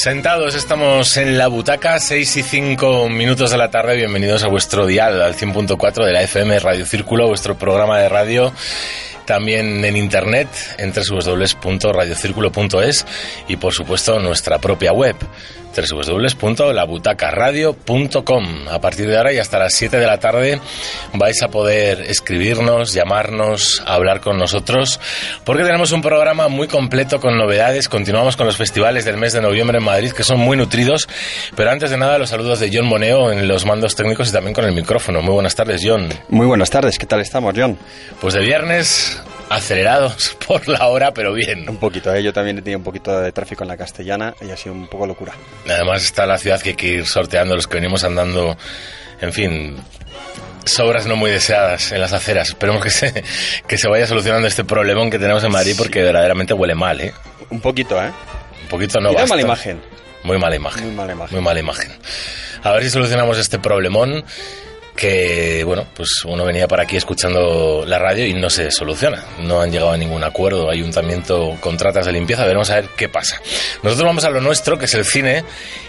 Sentados estamos en la butaca, 6 y 5 minutos de la tarde. Bienvenidos a vuestro dial, al 100.4 de la FM Radio Círculo, vuestro programa de radio también en internet en www.radiocirculo.es y por supuesto nuestra propia web www.labutacaradio.com. A partir de ahora y hasta las 7 de la tarde vais a poder escribirnos, llamarnos, hablar con nosotros, porque tenemos un programa muy completo con novedades. Continuamos con los festivales del mes de noviembre en Madrid, que son muy nutridos. Pero antes de nada, los saludos de John Moneo en los mandos técnicos y también con el micrófono. Muy buenas tardes, John. Muy buenas tardes, ¿qué tal estamos, John? Pues de viernes acelerados por la hora, pero bien. Un poquito, ¿eh? yo también he tenido un poquito de tráfico en la castellana y ha sido un poco locura. Además está la ciudad que hay que ir sorteando los que venimos andando, en fin, sobras no muy deseadas en las aceras. Esperemos que se, que se vaya solucionando este problemón que tenemos en Madrid porque verdaderamente huele mal, ¿eh? Un poquito, ¿eh? Un poquito no basta. mala imagen. Muy mala imagen. Muy mala imagen. Muy mala imagen. A ver si solucionamos este problemón que, bueno, pues uno venía para aquí escuchando la radio y no se soluciona. No han llegado a ningún acuerdo. Ayuntamiento, contratas de limpieza. Veremos a ver qué pasa. Nosotros vamos a lo nuestro, que es el cine.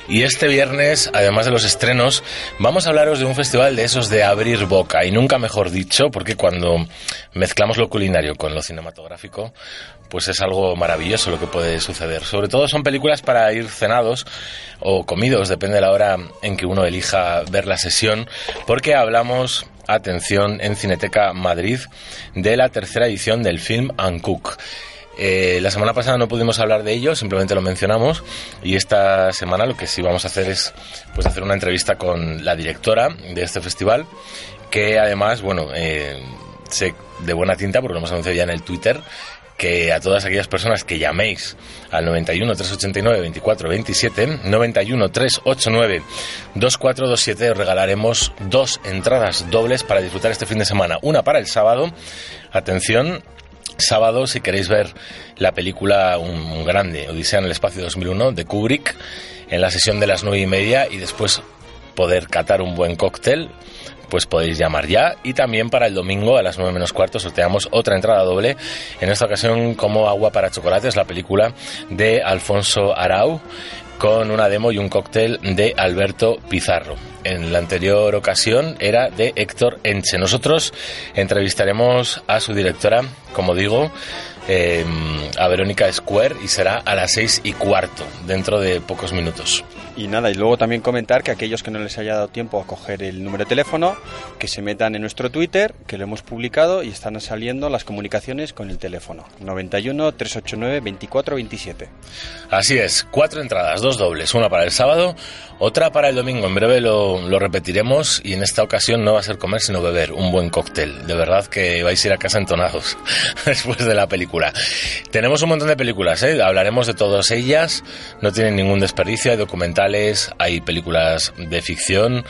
Y este viernes, además de los estrenos, vamos a hablaros de un festival de esos de abrir boca. Y nunca mejor dicho, porque cuando mezclamos lo culinario con lo cinematográfico, pues es algo maravilloso lo que puede suceder. Sobre todo son películas para ir cenados o comidos, depende de la hora en que uno elija ver la sesión, porque hablamos, atención, en Cineteca Madrid, de la tercera edición del film Uncook. Eh, la semana pasada no pudimos hablar de ello, simplemente lo mencionamos y esta semana lo que sí vamos a hacer es pues hacer una entrevista con la directora de este festival que además, bueno, eh, sé de buena tinta porque lo hemos anunciado ya en el Twitter que a todas aquellas personas que llaméis al 91 389 24 27 91 389 2427 os regalaremos dos entradas dobles para disfrutar este fin de semana. Una para el sábado, atención, sábado si queréis ver la película un, grande, Odisea en el espacio 2001 de Kubrick en la sesión de las nueve y media y después poder catar un buen cóctel pues podéis llamar ya. Y también para el domingo a las 9 menos cuarto sorteamos otra entrada doble. En esta ocasión como Agua para Chocolates, la película de Alfonso Arau con una demo y un cóctel de Alberto Pizarro. En la anterior ocasión era de Héctor Enche. Nosotros entrevistaremos a su directora, como digo, eh, a Verónica Square y será a las seis y cuarto, dentro de pocos minutos. Y nada, y luego también comentar que aquellos que no les haya dado tiempo a coger el número de teléfono, que se metan en nuestro Twitter, que lo hemos publicado y están saliendo las comunicaciones con el teléfono. 91 389 24 27. Así es, cuatro entradas, dos dobles, una para el sábado, otra para el domingo. En breve lo, lo, repetiremos y en esta ocasión no va a ser comer sino beber un buen cóctel. De verdad que vais a ir a casa entonados después de la película. Tenemos un montón de películas, ¿eh? hablaremos de todas ellas, no tienen ningún desperdicio, hay documentales, hay películas de ficción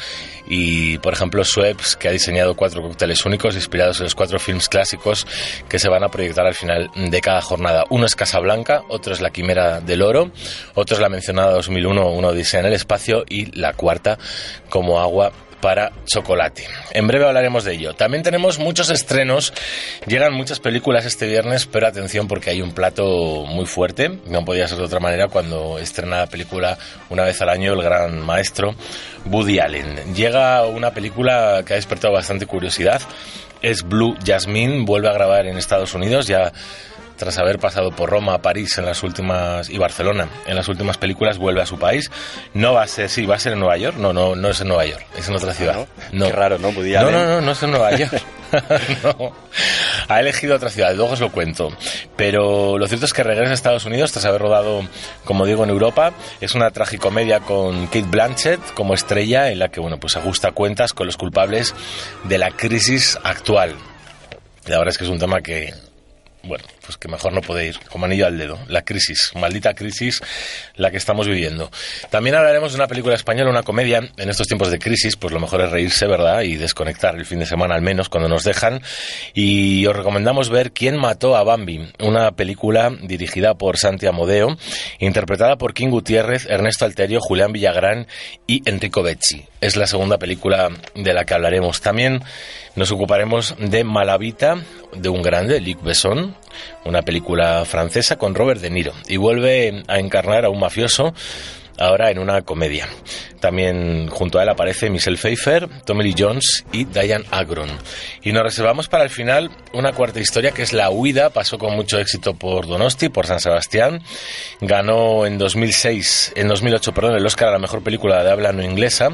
y por ejemplo Schweppes que ha diseñado cuatro cócteles únicos inspirados en los cuatro films clásicos que se van a proyectar al final de cada jornada. Uno es Casablanca, otro es La Quimera del Oro, otro es la mencionada 2001, Una Odisea en el Espacio y la cuarta como agua para chocolate. En breve hablaremos de ello. También tenemos muchos estrenos, llegan muchas películas este viernes, pero atención porque hay un plato muy fuerte, no podía ser de otra manera cuando estrena la película una vez al año el gran maestro Woody Allen. Llega una película que ha despertado bastante curiosidad, es Blue Jasmine, vuelve a grabar en Estados Unidos, ya tras haber pasado por Roma, París en las últimas y Barcelona en las últimas películas vuelve a su país. No va a ser, sí, va a ser en Nueva York. No, no, no es en Nueva York, es en otra ciudad. ¿no? No. Qué raro, ¿no? Woody No, Allen. no, no, no es en Nueva York. no. Ha elegido otra ciudad, luego os lo cuento. Pero lo cierto es que regresa a Estados Unidos tras haber rodado, como digo, en Europa. Es una tragicomedia con Kate Blanchett como estrella en la que, bueno, pues ajusta cuentas con los culpables de la crisis actual. La verdad es que es un tema que bueno, pues que mejor no puede ir como anillo al dedo. La crisis, maldita crisis, la que estamos viviendo. También hablaremos de una película española, una comedia. En estos tiempos de crisis, pues lo mejor es reírse, ¿verdad? Y desconectar el fin de semana al menos cuando nos dejan. Y os recomendamos ver Quién mató a Bambi, una película dirigida por Santi Amodeo, interpretada por King Gutiérrez, Ernesto Alterio, Julián Villagrán y Enrico Becci. Es la segunda película de la que hablaremos. También nos ocuparemos de Malavita, de un grande, Luc Besson, una película francesa con Robert De Niro, y vuelve a encarnar a un mafioso ahora en una comedia. También junto a él aparece Michelle Pfeiffer, Tommy Lee Jones y Diane Agron. Y nos reservamos para el final una cuarta historia que es La Huida. Pasó con mucho éxito por Donosti, por San Sebastián. Ganó en 2006, en 2008, perdón, el Oscar a la mejor película de habla no inglesa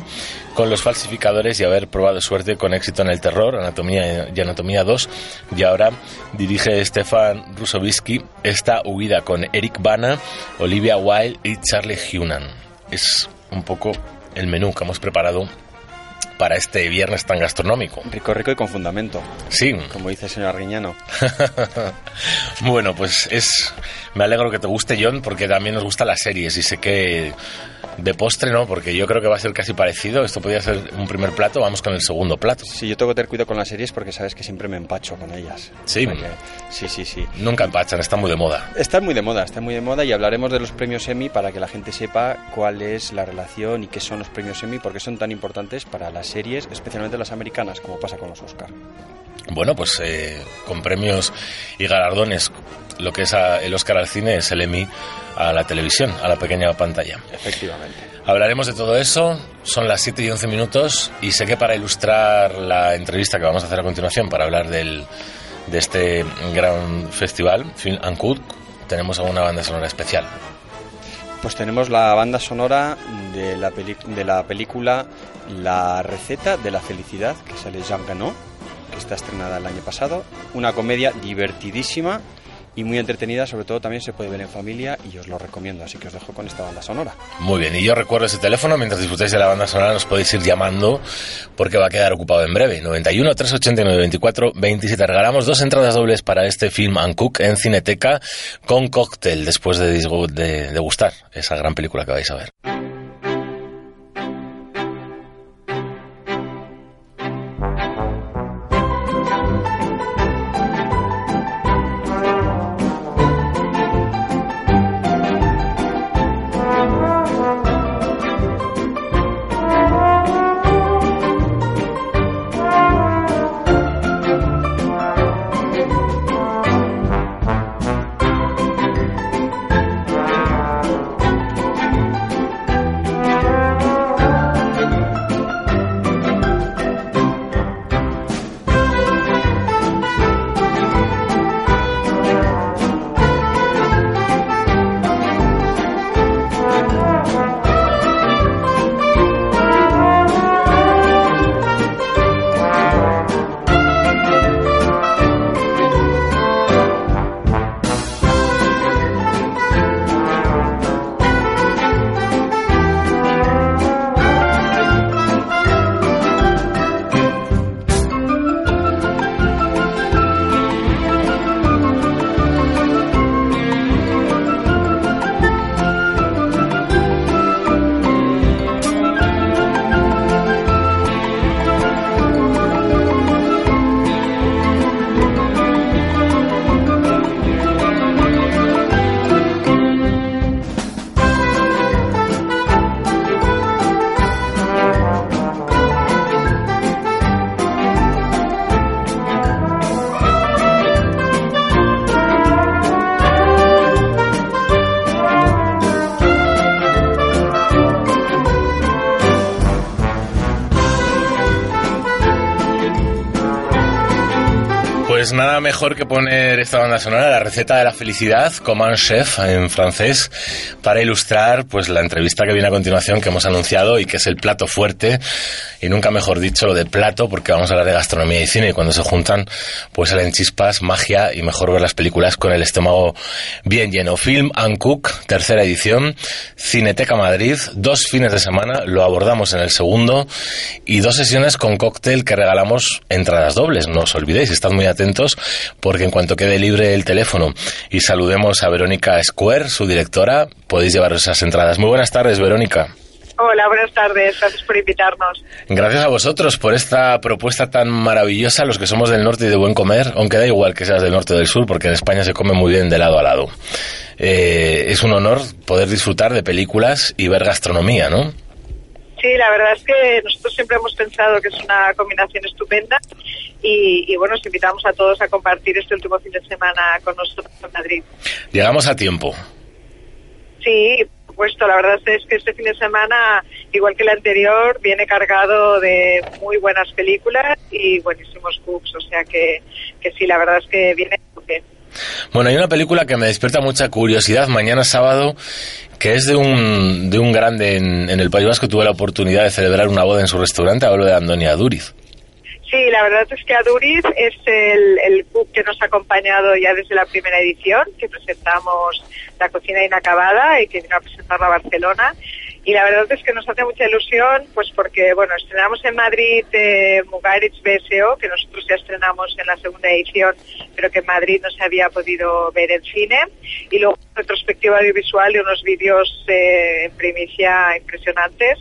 con Los falsificadores y haber probado suerte con éxito en el terror, Anatomía y Anatomía 2. Y ahora dirige Stefan Rusovitsky esta huida con Eric Bana, Olivia Wilde y Charlie Hunan. Es un poco el menú que hemos preparado para este viernes tan gastronómico. Rico, rico y con fundamento. Sí. Como dice el señor Arguiñano. bueno, pues es. Me alegro que te guste, John, porque también nos gustan las series y sé que de postre no, porque yo creo que va a ser casi parecido. Esto podría ser un primer plato, vamos con el segundo plato. Sí, yo tengo que tener cuidado con las series porque sabes que siempre me empacho con ellas. Sí. sí, sí, sí. Nunca empachan, están muy de moda. Están muy de moda, están muy de moda y hablaremos de los premios Emmy para que la gente sepa cuál es la relación y qué son los premios Emmy, porque son tan importantes para las series, especialmente las americanas, como pasa con los Oscar. Bueno, pues eh, con premios y galardones, lo que es el Oscar al cine es el Emmy a la televisión, a la pequeña pantalla. Efectivamente. Hablaremos de todo eso, son las 7 y 11 minutos y sé que para ilustrar la entrevista que vamos a hacer a continuación, para hablar del, de este gran festival, Film and Cook, tenemos alguna banda sonora especial. Pues tenemos la banda sonora de la, de la película La receta de la felicidad, que sale Jean Ganot, que está estrenada el año pasado. Una comedia divertidísima y muy entretenida, sobre todo también se puede ver en familia y os lo recomiendo, así que os dejo con esta banda sonora. Muy bien, y yo recuerdo ese teléfono, mientras disfrutáis de la banda sonora nos podéis ir llamando porque va a quedar ocupado en breve. 91 389 24 27. Regalamos dos entradas dobles para este film and Cook en Cineteca con cóctel después de, de degustar esa gran película que vais a ver. Mejor que poner esta banda sonora, la receta de la felicidad, Command Chef en francés, para ilustrar pues la entrevista que viene a continuación que hemos anunciado y que es el plato fuerte y nunca mejor dicho lo de plato porque vamos a hablar de gastronomía y cine y cuando se juntan pues salen chispas, magia y mejor ver las películas con el estómago bien lleno. Film and Cook, tercera edición, Cineteca Madrid, dos fines de semana, lo abordamos en el segundo y dos sesiones con cóctel que regalamos entradas dobles, no os olvidéis, estad muy atentos porque en cuanto quede libre el teléfono y saludemos a Verónica Square, su directora, podéis llevar esas entradas. Muy buenas tardes, Verónica. Hola, buenas tardes. Gracias por invitarnos. Gracias a vosotros por esta propuesta tan maravillosa, los que somos del norte y de buen comer, aunque da igual que seas del norte o del sur, porque en España se come muy bien de lado a lado. Eh, es un honor poder disfrutar de películas y ver gastronomía, ¿no? Sí, la verdad es que nosotros siempre hemos pensado que es una combinación estupenda y, bueno, os invitamos a todos a compartir este último fin de semana con nosotros en Madrid. Llegamos a tiempo. Sí, por supuesto. La verdad es que este fin de semana, igual que el anterior, viene cargado de muy buenas películas y buenísimos cooks. O sea que, que sí, la verdad es que viene bien. Bueno, hay una película que me despierta mucha curiosidad mañana sábado, que es de un, de un grande en, el País Vasco. Tuve la oportunidad de celebrar una boda en su restaurante. Hablo de Antonia Duriz. Sí, la verdad es que Aduriz es el, el cook que nos ha acompañado ya desde la primera edición, que presentamos la cocina inacabada y que vino a presentarla a Barcelona. Y la verdad es que nos hace mucha ilusión, pues porque, bueno, estrenamos en Madrid eh, Mugaritz BSO, que nosotros ya estrenamos en la segunda edición, pero que en Madrid no se había podido ver en cine. Y luego retrospectiva audiovisual y unos vídeos eh, en primicia impresionantes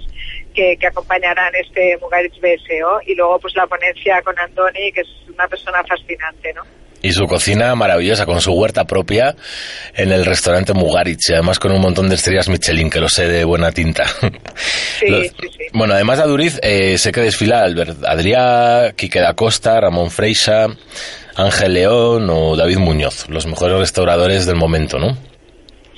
que, acompañarán este Mugaritz BSO. Y luego, pues la ponencia con Andoni, que es una persona fascinante, ¿no? Y su cocina maravillosa, con su huerta propia en el restaurante Mugaritz, y además con un montón de estrellas Michelin, que lo sé de buena tinta. Sí, Los- sí, sí. Bueno, además de Aduriz, eh, sé que desfila Albert Adrià, Quique da Costa, Ramón Freixa, Ángel León o David Muñoz, los mejores restauradores del momento, ¿no?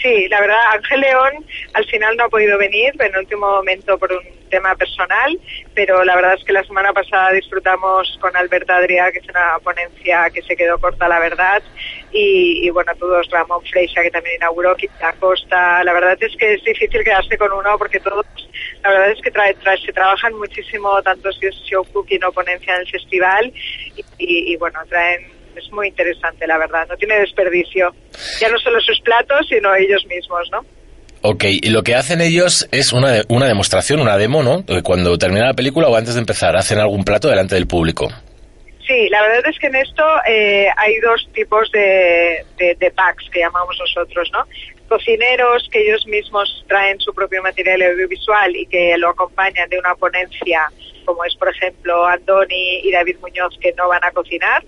Sí, la verdad, Ángel León al final no ha podido venir en el último momento por un tema personal, pero la verdad es que la semana pasada disfrutamos con Alberto Adrià, que es una ponencia que se quedó corta, la verdad, y, y bueno, todos, Ramón Freixa, que también inauguró, Quita Costa, la verdad es que es difícil quedarse con uno porque todos, la verdad es que trae, trae- se trabajan muchísimo, tanto si es show cooking o ponencia en festival, y- y bueno, traen es muy interesante, la verdad. No tiene desperdicio. Ya no solo sus platos, sino ellos mismos, ¿no? Ok, y lo que hacen ellos es una, una demostración, una demo, ¿no? Cuando termina la película o antes de empezar, hacen algún plato delante del público. Sí, la verdad es que en esto eh, hay dos tipos de, de packs que llamamos nosotros, ¿no? Cocineros que ellos mismos traen su propio material audiovisual y que lo acompañan de una ponencia, como es, por ejemplo, Andoni y David Muñoz, que no van a cocinar.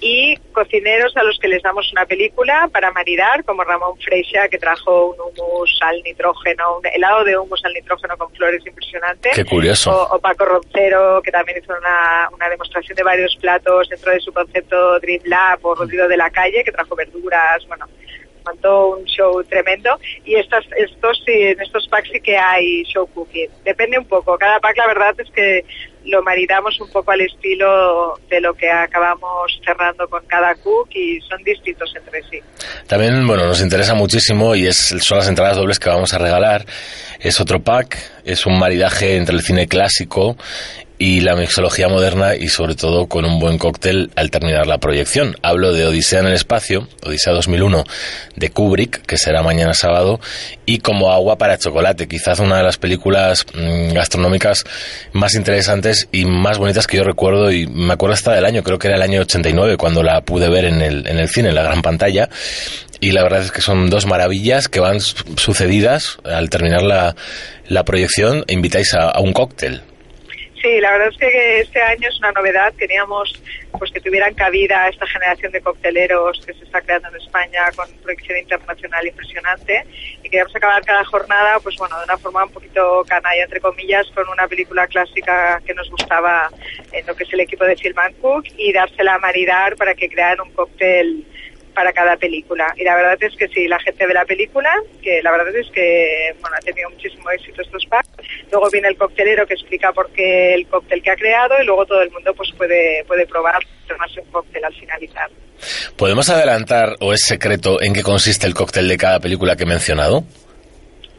Y cocineros a los que les damos una película para maridar, como Ramón Freixa, que trajo un hummus al nitrógeno, un helado de hummus al nitrógeno con flores impresionante. Qué curioso. O, o Paco Roncero, que también hizo una, una demostración de varios platos dentro de su concepto Dream Lab o Rodrigo de la Calle, que trajo verduras, bueno, montó un show tremendo. Y estas, estos sí, en estos packs sí que hay show cooking. Depende un poco. Cada pack, la verdad es que lo maridamos un poco al estilo de lo que acabamos cerrando con cada cook y son distintos entre sí. También, bueno, nos interesa muchísimo y es, son las entradas dobles que vamos a regalar. Es otro pack, es un maridaje entre el cine clásico y la mixología moderna y sobre todo con un buen cóctel al terminar la proyección. Hablo de Odisea en el espacio, Odisea 2001 de Kubrick, que será mañana sábado, y Como agua para chocolate, quizás una de las películas mm, gastronómicas más interesantes y más bonitas que yo recuerdo y me acuerdo hasta del año, creo que era el año 89 cuando la pude ver en el, en el cine, en la gran pantalla. Y la verdad es que son dos maravillas que van su- sucedidas al terminar la, la proyección. Invitáis a un cóctel. Sí, la verdad es que este año es una novedad. Queríamos pues que tuvieran cabida esta generación de cocteleros que se está creando en España con proyección internacional impresionante y queríamos acabar cada jornada pues bueno de una forma un poquito canalla entre comillas con una película clásica que nos gustaba en lo que es el equipo de Film and Cook y dársela a maridar para que crearan un cóctel para cada película. Y la verdad es que sí, la gente ve la película, que la verdad es que bueno, ha tenido muchísimo éxito estos packs. Luego viene el coctelero que explica por qué el cóctel que ha creado y luego todo el mundo pues puede, puede probar, tomarse un cóctel al finalizar. ¿Podemos adelantar o es secreto en qué consiste el cóctel de cada película que he mencionado?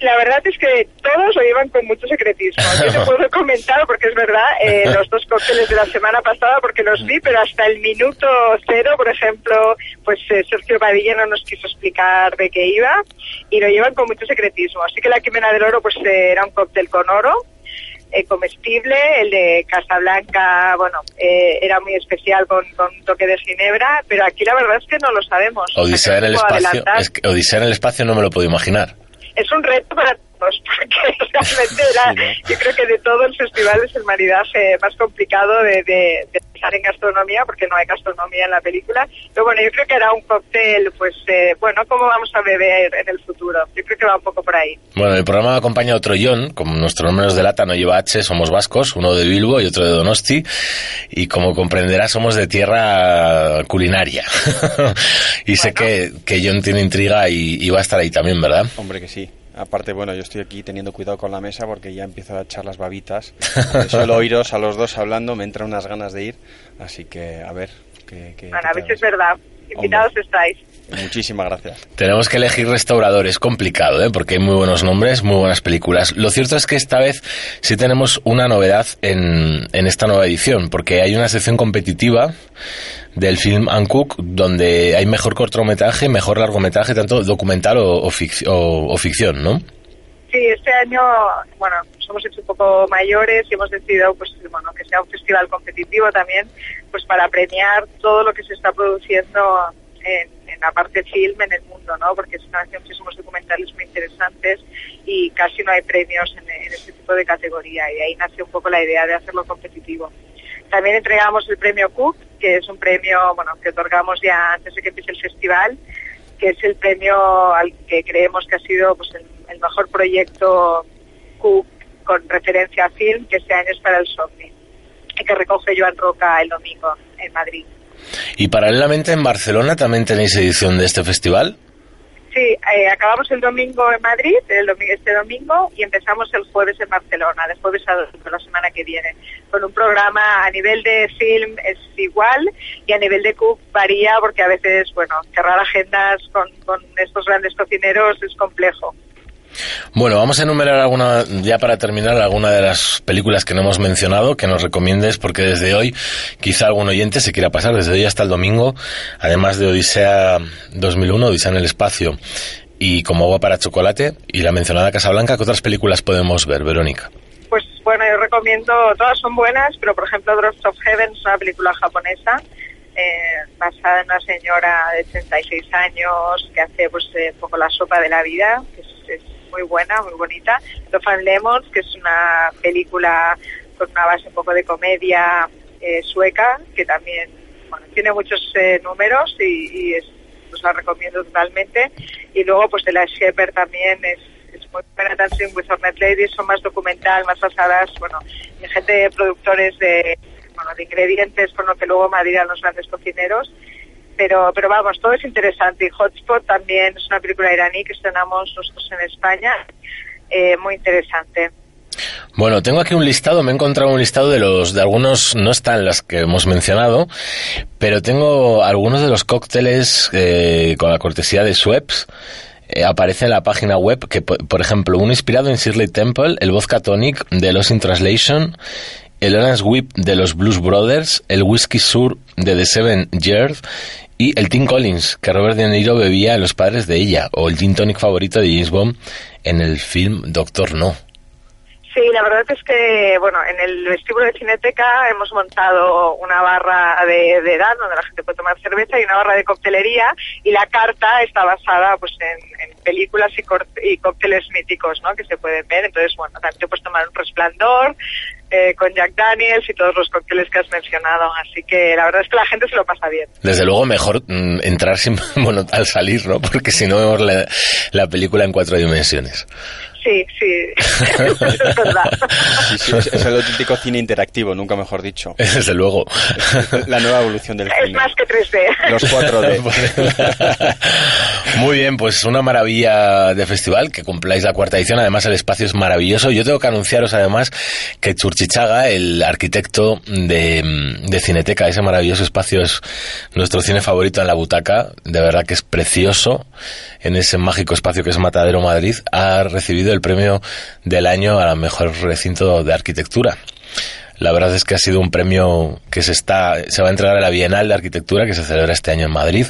La verdad es que todos lo llevan con mucho secretismo. Yo te puedo comentar, porque es verdad, eh, los dos cócteles de la semana pasada, porque los vi, pero hasta el minuto cero, por ejemplo, pues eh, Sergio Padilla no nos quiso explicar de qué iba y lo llevan con mucho secretismo. Así que la Quimena del Oro, pues eh, era un cóctel con oro, eh, comestible, el de Casablanca, bueno, eh, era muy especial con, con un toque de ginebra, pero aquí la verdad es que no lo sabemos. Odisea en el espacio, es que Odisea en el espacio no me lo puedo imaginar es un reto para porque realmente era, yo creo que de todo el festival es el maridaje más complicado de, de, de pensar en gastronomía, porque no hay gastronomía en la película. Pero bueno, yo creo que era un cóctel, pues, eh, bueno, ¿cómo vamos a beber en el futuro? Yo creo que va un poco por ahí. Bueno, el programa acompaña otro John, como nuestro nombre nos delata, no lleva H, somos vascos, uno de Bilbo y otro de Donosti, y como comprenderá, somos de tierra culinaria. y sé que, que John tiene intriga y, y va a estar ahí también, ¿verdad? Hombre que sí. Aparte, bueno, yo estoy aquí teniendo cuidado con la mesa porque ya empiezo a echar las babitas. Solo oíros a los dos hablando me entran unas ganas de ir. Así que, a ver. Que, que, bueno, a ver si es verdad. Invitados Hombre. estáis. Muchísimas gracias. Tenemos que elegir restaurador, es complicado, ¿eh? porque hay muy buenos nombres, muy buenas películas. Lo cierto es que esta vez sí tenemos una novedad en, en esta nueva edición, porque hay una sección competitiva del film Uncook donde hay mejor cortometraje, mejor largometraje, tanto documental o, o, fic o, o ficción, ¿no? Sí, este año, bueno, nos hemos hecho un poco mayores y hemos decidido, pues, bueno, que sea un festival competitivo también, pues, para premiar todo lo que se está produciendo en, en la parte film en el mundo, ¿no? Porque se están haciendo muchísimos documentales muy interesantes y casi no hay premios en, este tipo de categoría y ahí nace un poco la idea de hacerlo competitivo. También entregamos el premio Cook, que es un premio, bueno, que otorgamos ya antes de que empiece el festival, que es el premio al que creemos que ha sido, pues, el, mejor proyecto Cook con referencia a film que este año es para el SOCNI, que recoge Joan Roca el domingo en Madrid. Y paralelamente en Barcelona también tenéis edición de este festival. Sí, eh, acabamos el domingo en Madrid, el domingo, este domingo, y empezamos el jueves en Barcelona, de jueves a la semana que viene, con un programa a nivel de film es igual y a nivel de cook varía porque a veces, bueno, cerrar agendas con, con estos grandes cocineros es complejo. Bueno, vamos a enumerar alguna, ya para terminar, alguna de las películas que no hemos mencionado, que nos recomiendes, porque desde hoy quizá algún oyente se quiera pasar, desde hoy hasta el domingo, además de Odisea 2001, Odisea en el espacio, y Como agua para chocolate, y la mencionada Casa Blanca, ¿qué otras películas podemos ver, Verónica? Pues bueno, yo recomiendo, todas son buenas, pero por ejemplo Drops of Heaven es una película japonesa, eh, basada en una señora de 86 años que hace pues eh, un poco la sopa de la vida, que muy buena, muy bonita. Love and Lemons, que es una película con una base un poco de comedia eh, sueca, que también tiene muchos eh, números y, y es, la recomiendo totalmente. Y luego, pues de la Shepherd también es, muy buena. Dancing with Hornet Ladies son más documental, más basadas, bueno, en gente de productores de, bueno, de ingredientes con lo que luego madrigan los grandes cocineros pero pero vamos, todo es interesante. Y Hotspot también es una película iraní que estrenamos nosotros en España, eh, muy interesante. Bueno, tengo aquí un listado, me he encontrado un listado de los, de algunos, no están las que hemos mencionado, pero tengo algunos de los cócteles eh, con la cortesía de Schweppes. Eh, aparece en la página web que, por ejemplo, uno inspirado en Shirley Temple, el vodka tonic de Lost in Translation, el Orange Whip de los Blues Brothers, el Whisky Sur de The Seven Years y el Tim Collins, que Robert De Niro bebía en Los Padres de Ella, o el gin tonic favorito de James Bond en el film Doctor No. Sí, la verdad es que, bueno, en el vestíbulo de Cineteca hemos montado una barra de, edad donde la gente puede tomar cerveza y una barra de coctelería y la carta está basada pues en, películas y, y, cócteles míticos, ¿no? Que se pueden ver. Entonces, bueno, también te puedes tomar un resplandor, eh, con Jack Daniels y todos los cócteles que has mencionado. Así que la verdad es que la gente se lo pasa bien. Desde luego mejor mm, entrar sin, bueno, al salir, ¿no? Porque si no vemos la película en cuatro dimensiones. Sí, sí. es verdad. Sí, sí, es, es el auténtico cine interactivo, nunca mejor dicho. Desde luego. La nueva evolución del Es cine. más que 3D. Los 4D. Muy bien, pues una maravilla de festival, que cumpláis la cuarta edición. Además, el espacio es maravilloso. Yo tengo que anunciaros, además, que Churchichaga, el arquitecto de, de Cineteca, ese maravilloso espacio es nuestro cine favorito en la butaca. De verdad que es precioso. En ese mágico espacio que es Matadero Madrid, ha recibido el premio del año a la mejor recinto de arquitectura. La verdad es que ha sido un premio que se está se va a entregar a la Bienal de Arquitectura que se celebra este año en Madrid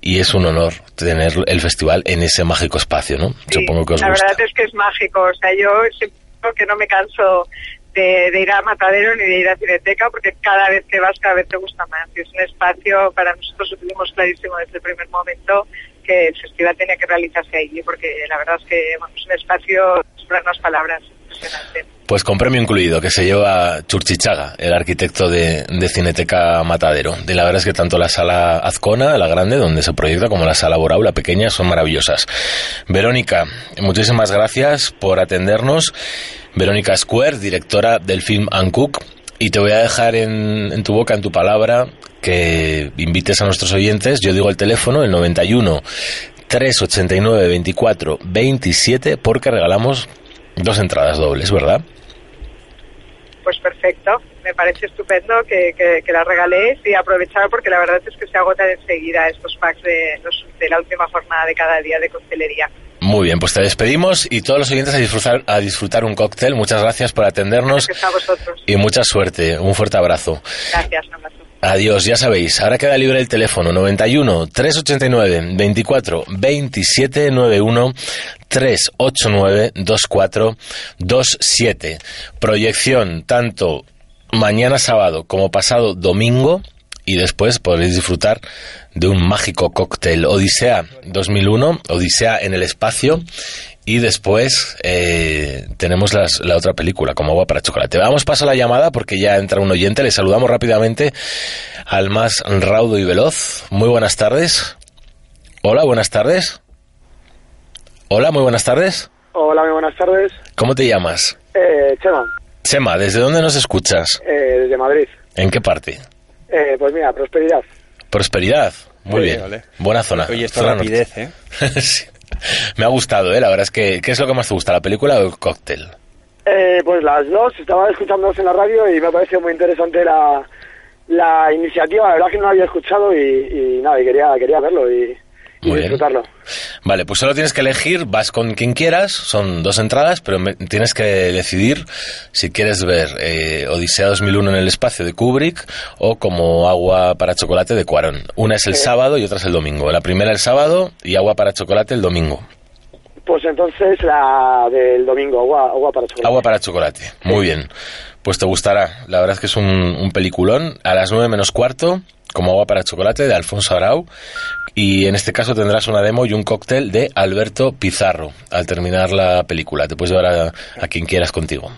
y es un honor tener el festival en ese mágico espacio, ¿no? Sí, Supongo que os la gusta. verdad es que es mágico. O sea, yo siempre que no me canso de, de ir a Matadero ni de ir a Cineteca porque cada vez que vas, cada vez te gusta más. Y es un espacio, para nosotros lo tuvimos clarísimo desde el primer momento que el festival tenía que realizarse allí porque la verdad es que bueno, es un espacio, sobre unas palabras, impresionante. Pues con premio incluido, que se lleva Churchichaga, el arquitecto de, de Cineteca Matadero. Y la verdad es que tanto la sala Azcona, la grande, donde se proyecta, como la sala Borau, la pequeña, son maravillosas. Verónica, muchísimas gracias por atendernos. Verónica Square, directora del film Uncook. Y te voy a dejar en tu boca, en tu palabra, que invites a nuestros oyentes. Yo digo el teléfono, el 91 389 24 27, porque regalamos dos entradas dobles, ¿verdad? Pues perfecto, me parece estupendo que, que, que la regaléis y aprovechar porque la verdad es que se agotan enseguida estos packs de, los- de la última jornada de cada día de coctelería. Muy bien, pues te despedimos y todos los oyentes a disfrutar, a disfrutar un cóctel. Muchas gracias por atendernos Gracias a vosotros. y mucha suerte. Un fuerte abrazo. Gracias. Adiós, ya sabéis, ahora queda libre el teléfono 91 389 24 27 91 389 24 27. Proyección tanto mañana sábado como pasado domingo y después podréis disfrutar de un mágico cóctel Odisea 2001, Odisea en el espacio y después eh, tenemos las- la otra película, como agua para chocolate. Vamos paso a la llamada porque ya entra un oyente. Le saludamos rápidamente al más raudo y veloz. Muy buenas tardes. Hola, buenas tardes. Hola, muy buenas tardes. Hola, muy buenas tardes. ¿Cómo te llamas? Eh, Chema, Chema, ¿desde dónde nos escuchas? eh, desde Madrid. ¿En qué parte? Eh, pues mira, prosperidad. Prosperidad. Muy bien. Buena zona. Oye, esta Zona rapidez, ¿eh? Sí. Me ha gustado, ¿eh? La verdad es que... ¿Qué es lo que más te gusta, la película o el cóctel? Eh, pues las dos, estaba escuchándolos en la radio y me ha parecido muy interesante la, la iniciativa. La verdad que no la había escuchado y, y nada, y quería, quería verlo y, bien. Vale, pues solo tienes que elegir, vas con quien quieras, son dos entradas, pero me- tienes que decidir si quieres ver eh, Odisea 2001 en el espacio de Kubrick o como Agua para Chocolate de Cuarón. Una es el sábado y otra es el domingo. La primera el sábado y Agua para Chocolate el domingo. Pues entonces la del domingo, agua, agua para chocolate. Agua para Chocolate, muy bien. Pues te gustará, la verdad es que es un, un peliculón. A las nueve menos cuarto, como Agua para Chocolate de Alfonso Arau. Y en este caso tendrás una demo y un cóctel de Alberto Pizarro al terminar la película. Te puedes llevar a, a quien quieras contigo.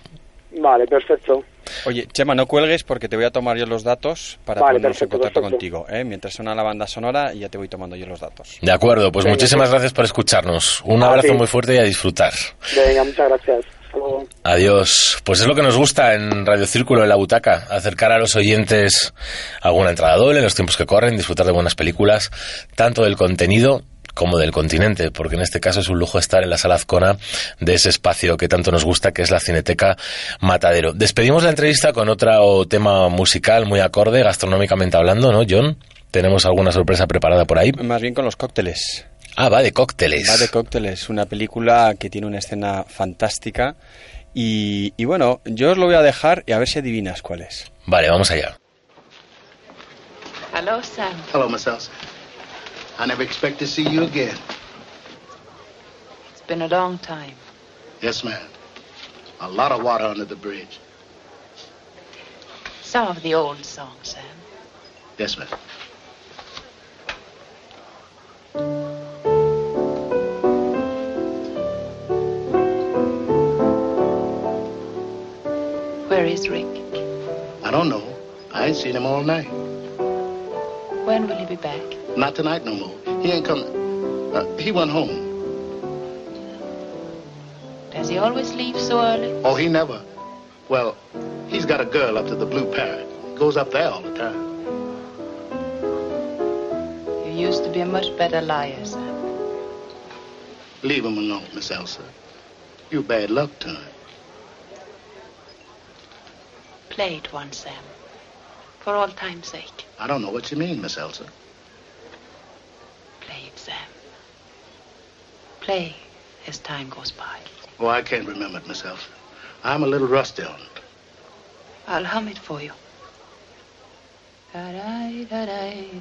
Vale, perfecto. Oye, Chema, no cuelgues porque te voy a tomar yo los datos para Vale, ponernos en contacto perfecto. contigo. ¿eh? Mientras suena la banda sonora y ya te voy tomando yo los datos. De acuerdo, pues Venga, muchísimas pues. gracias por escucharnos. Un A abrazo ti. muy fuerte y a disfrutar. Venga, muchas gracias. Adiós. Pues es lo que nos gusta en Radio Círculo, en la butaca, acercar a los oyentes alguna entrada doble en los tiempos que corren, disfrutar de buenas películas, tanto del contenido como del continente, porque en este caso es un lujo estar en la sala Azcona de ese espacio que tanto nos gusta, que es la Cineteca Matadero. Despedimos la entrevista con otro tema musical muy acorde, gastronómicamente hablando, ¿no, John? ¿Tenemos alguna sorpresa preparada por ahí? Más bien con los cócteles. Ah, va de cócteles. Va de cócteles, una película que tiene una escena fantástica. Y, y bueno, yo os lo voy a dejar y a ver si adivinas cuál es. Vale, vamos allá. Hello, Sam. Hello, Miss Elsa. I never expect to see you again. It's been a long time. Yes, ma'am. A lot of water under the bridge. Some of the old songs, Sam. Yes, ma'am. Is Rick? I don't know. I ain't seen him all night. When will he be back? Not tonight no more. He ain't coming. Uh, he went home. Does he always leave so early? Oh, he never. Well, he's got a girl up to the Blue Parrot. Goes up there all the time. You used to be a much better liar, sir. Leave him alone, Miss Elsa. You bad luck to him. Play it once, Sam. For all time's sake. I don't know what you mean, Miss Elsa. Play it, Sam. Play as time goes by. Oh, I can't remember it, Miss Elsa. I'm a little rusty on it. I'll hum it for you. Da-dai, da-dai,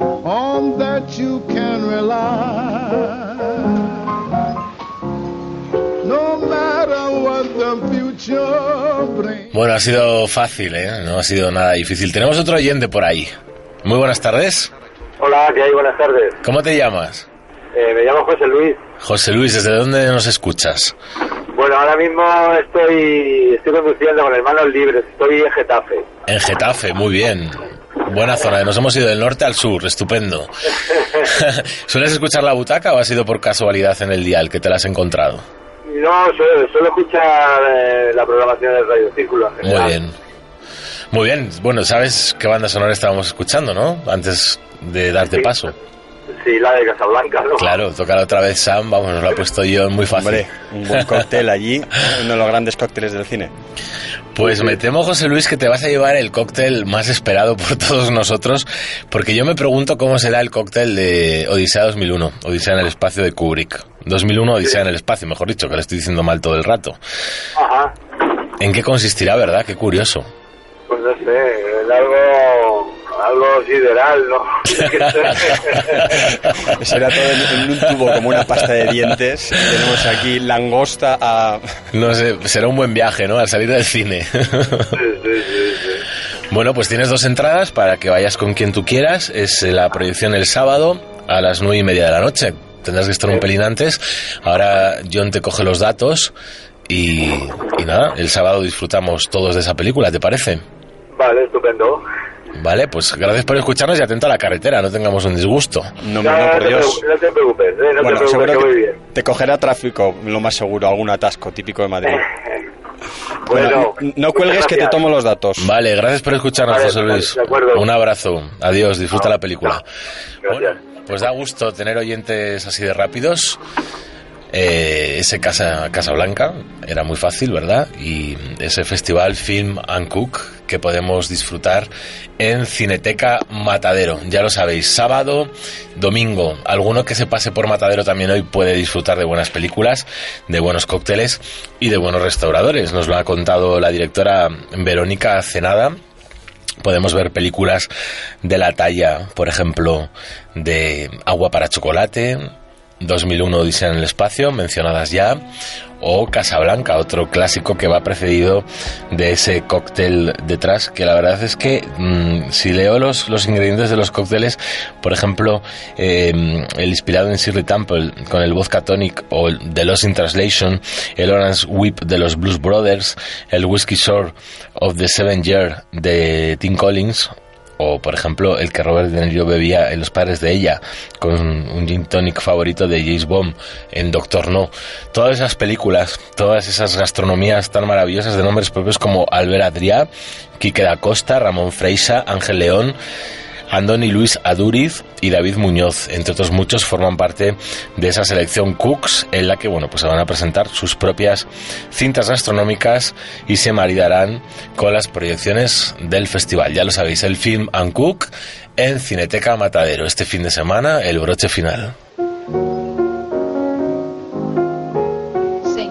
On that you can rely. No matter what the future brings. Bueno, ha sido fácil, ¿eh? No ha sido nada difícil. Tenemos otro oyente por ahí. Muy buenas tardes. Hola, ¿qué hay? Buenas tardes. ¿Cómo te llamas? Eh, me llamo José Luis. José Luis, ¿desde dónde nos escuchas? Bueno, ahora mismo estoy, estoy conduciendo con hermanos libres. Estoy en Getafe. En Getafe, muy bien. Buena zona. Nos hemos ido del norte al sur, estupendo. ¿Sueles escuchar la butaca o ha sido por casualidad en el dial que te la has encontrado? No, suelo, suelo escuchar eh, la programación del Radio Círculo. en Muy bien. Muy bien. Bueno, ¿sabes qué banda sonora estábamos escuchando, no? Antes de darte Sí. paso. Sí, la de Casablanca, ¿no? Claro, tocar otra vez Sam, vamos, nos lo he puesto yo muy fácil. Hombre, un buen cóctel allí, uno de los grandes cócteles del cine. Pues me temo, José Luis, que te vas a llevar el cóctel más esperado por todos nosotros, porque yo me pregunto cómo será el cóctel de Odisea 2001, Odisea en el espacio de Kubrick. 2001, Odisea en el espacio, mejor dicho, que le estoy diciendo mal todo el rato. Ajá. ¿En qué consistirá, verdad? Qué curioso. Pues no sé, es algo, algo sideral, ¿no? Será todo en, en un tubo como una pasta de dientes. Tenemos aquí langosta a... No sé, será un buen viaje, ¿no? Al salir del cine. Sí, sí, sí, sí. Bueno, pues tienes dos entradas para que vayas con quien tú quieras. Es eh, la proyección el sábado a las nueve y media de la noche. Tendrás que estar un pelín antes. Ahora John te coge los datos y, y nada, el sábado disfrutamos todos de esa película, ¿te parece? Vale, estupendo. Vale, pues gracias por escucharnos y atento a la carretera, no tengamos un disgusto. No, No, no, no por Dios. no te preocupes, ¿eh? no Bueno, te preocupes, seguro que voy que bien. te cogerá tráfico, lo más seguro, algún atasco típico de Madrid. Bueno, Bueno, no cuelgues que te tomo los datos. Vale, gracias por escucharnos, Vale, José Luis. de acuerdo. Un abrazo, adiós, disfruta la película. Gracias. Pues da gusto tener oyentes así de rápidos. Eh, ese Casa, Casa Blanca era muy fácil, ¿verdad? Y ese festival Film and Cook que podemos disfrutar en Cineteca Matadero. Ya lo sabéis, sábado, domingo. Alguno que se pase por Matadero también hoy puede disfrutar de buenas películas, de buenos cócteles y de buenos restauradores. Nos lo ha contado la directora Verónica Cenada podemos ver películas de la talla, por ejemplo, de Agua para Chocolate, 2001 Odisea en el Espacio, mencionadas ya, o Casablanca, otro clásico que va precedido de ese cóctel detrás, que la verdad es que mm, si leo los, los ingredientes de los cócteles, por ejemplo, eh, el inspirado en Shirley Temple con el vodka tonic o de Lost in Translation, el Orange Whip de los Blues Brothers, el Whiskey Shore of the Seven Year de Tim Collins, por ejemplo el que Robert De Niro bebía en Los Padres de Ella con un gin tonic favorito de James Bond en Doctor No. Todas esas películas todas esas gastronomías tan maravillosas de nombres propios como Albert Adrià Quique da Costa Ramón Freisa Ángel León Andoni Luis Aduriz y David Muñoz, entre otros muchos, forman parte de esa selección Cooks en la que bueno, pues se van a presentar sus propias cintas gastronómicas y se maridarán con las proyecciones del festival. Ya lo sabéis, el film and Cook en Cineteca Matadero. Este fin de semana, el broche final. Sing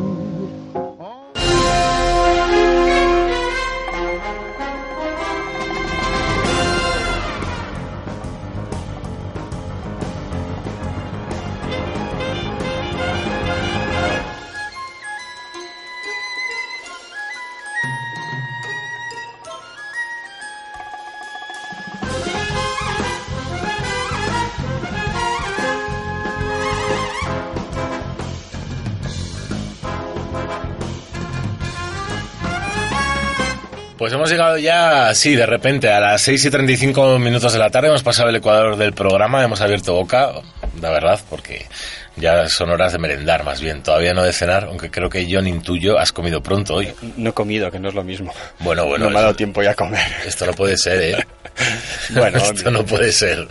Hemos llegado ya, sí, de repente, a las 6 y 35 minutos de la tarde. Hemos pasado el ecuador del programa, hemos abierto boca, la verdad, porque ya son horas de merendar, más bien. Todavía no de cenar, aunque creo que John intuyo, has comido pronto hoy. No he comido, que no es lo mismo. Bueno, bueno. No me ha dado tiempo ya a comer. Esto no puede ser, ¿eh? Bueno, esto no puede ser.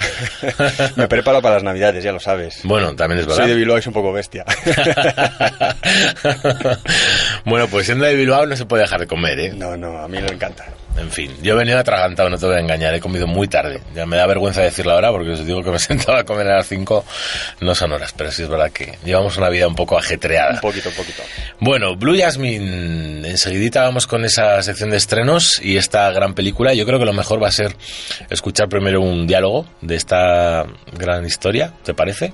Me preparo para las navidades, ya lo sabes. Bueno, también es verdad. Soy de Bilbao y soy un poco bestia. bueno, pues siendo de Bilbao no se puede dejar de comer, ¿eh? No, no, a mí me encanta. En fin, yo he venido atragantado, no te voy a engañar, he comido muy tarde. Ya me da vergüenza decirlo ahora porque os digo que me sentaba a comer a las 5, no son horas, pero sí es verdad que llevamos una vida un poco ajetreada. Un poquito, un poquito. Bueno, Blue Jasmine, enseguidita vamos con esa sección de estrenos y esta gran película. Yo creo que lo mejor va a ser escuchar primero un diálogo de esta gran historia, ¿te parece?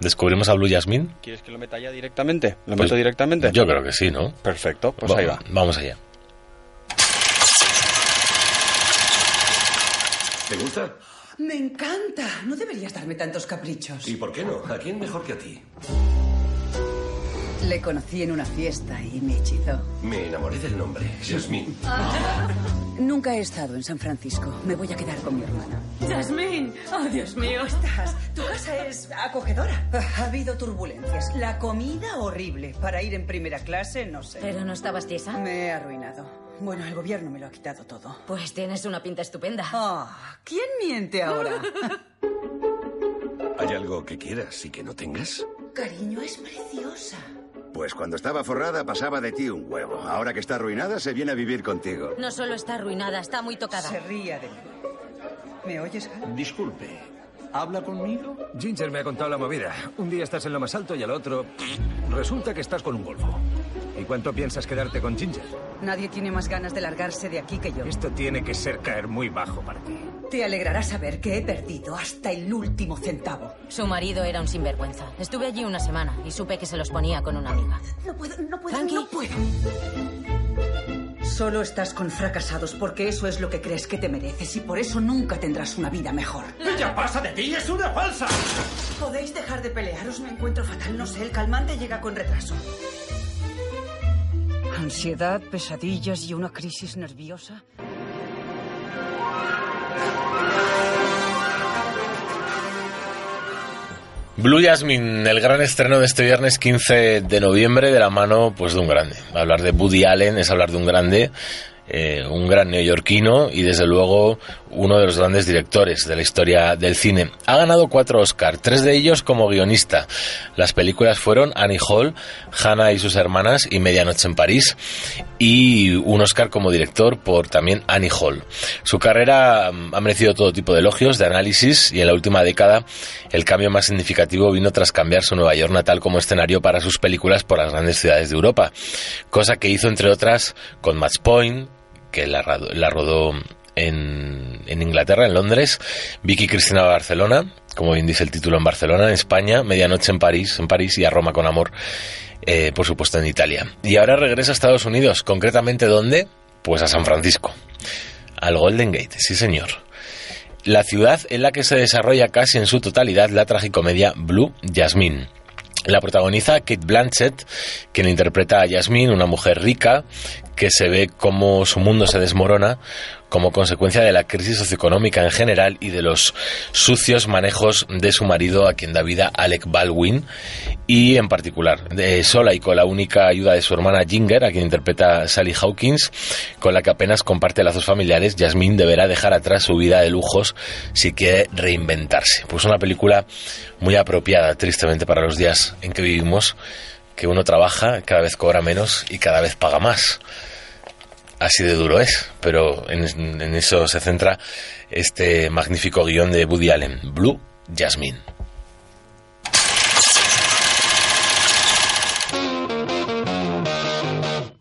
¿Descubrimos a Blue Jasmine? ¿Quieres que lo meta ya directamente? ¿Lo Pues meto directamente? Yo creo que sí, ¿no? Perfecto, pues ahí va. Vamos allá. ¿Te gusta? Me encanta. No deberías darme tantos caprichos. ¿Y por qué no? ¿A quién mejor que a ti? Le conocí en una fiesta y me hechizó. Me enamoré del nombre, Jasmine. Nunca he estado en San Francisco. Me voy a quedar con mi hermana. Jasmine, oh Dios mío. estás? Tu casa es acogedora. Ha habido turbulencias. La comida horrible. Para ir en primera clase, no sé. ¿Pero no estabas tiesa? Me he arruinado. Bueno, el gobierno me lo ha quitado todo. Pues tienes una pinta estupenda. Ah, ¿quién miente ahora? ¿Hay algo que quieras y que no tengas? Cariño, es preciosa. Pues cuando estaba forrada pasaba de ti un huevo. Ahora que está arruinada se viene a vivir contigo. No solo está arruinada, está muy tocada. Se ría de mí. ¿Me oyes, Hal? Disculpe, ¿habla conmigo? Ginger me ha contado la movida. Un día estás en lo más alto y al otro resulta que estás con un Volvo. ¿Y cuánto piensas quedarte con Ginger? Nadie tiene más ganas de largarse de aquí que yo. Esto tiene que ser caer muy bajo para ti. Te alegrará saber que he perdido hasta el último centavo. Su marido era un sinvergüenza. Estuve allí una semana y supe que se los ponía con una amiga. No puedo, no puedo, Frankie. no puedo. Solo estás con fracasados porque eso es lo que crees que te mereces y por eso nunca tendrás una vida mejor. ¡Ella pasa de ti! ¡Es una falsa! ¿Podéis dejar de pelearos? Me encuentro fatal. No sé, el calmante llega con retraso. Ansiedad, pesadillas y una crisis nerviosa. Blue Jasmine, el gran estreno de este viernes 15 de noviembre de la mano pues de un grande. Hablar de Woody Allen es hablar de un grande, eh, un gran neoyorquino y desde luego uno de los grandes directores de la historia del cine. Ha ganado cuatro Oscar, tres de ellos como guionista. Las películas fueron Annie Hall, Hannah y sus hermanas y Medianoche en París y un Oscar como director por también Annie Hall. Su carrera mm, ha merecido todo tipo de elogios, de análisis y en la última década el cambio más significativo vino tras cambiar su Nueva York natal como escenario para sus películas por las grandes ciudades de Europa, cosa que hizo entre otras con Match Point, que la, la rodó en, en Inglaterra, en Londres, Vicky Cristina Barcelona, como bien dice el título en Barcelona, en España, Medianoche en París, en París y a Roma con amor, eh, por supuesto en Italia. Y ahora regresa a Estados Unidos, concretamente ¿dónde? Pues a San Francisco, al Golden Gate, sí señor. La ciudad en la que se desarrolla casi en su totalidad la tragicomedia Blue Jasmine. La protagoniza Kate Blanchett, quien interpreta a Jasmine, una mujer rica que se ve como su mundo se desmorona como consecuencia de la crisis socioeconómica en general y de los sucios manejos de su marido, a quien da vida Alec Baldwin, y en particular de sola y con la única ayuda de su hermana Ginger, a quien interpreta Sally Hawkins, con la que apenas comparte lazos familiares, Jasmine deberá dejar atrás su vida de lujos si quiere reinventarse. Pues una película muy apropiada, tristemente, para los días en que vivimos, que uno trabaja, cada vez cobra menos y cada vez paga más así de duro es, pero en, eso se centra este magnífico guion de Woody Allen, Blue Jasmine.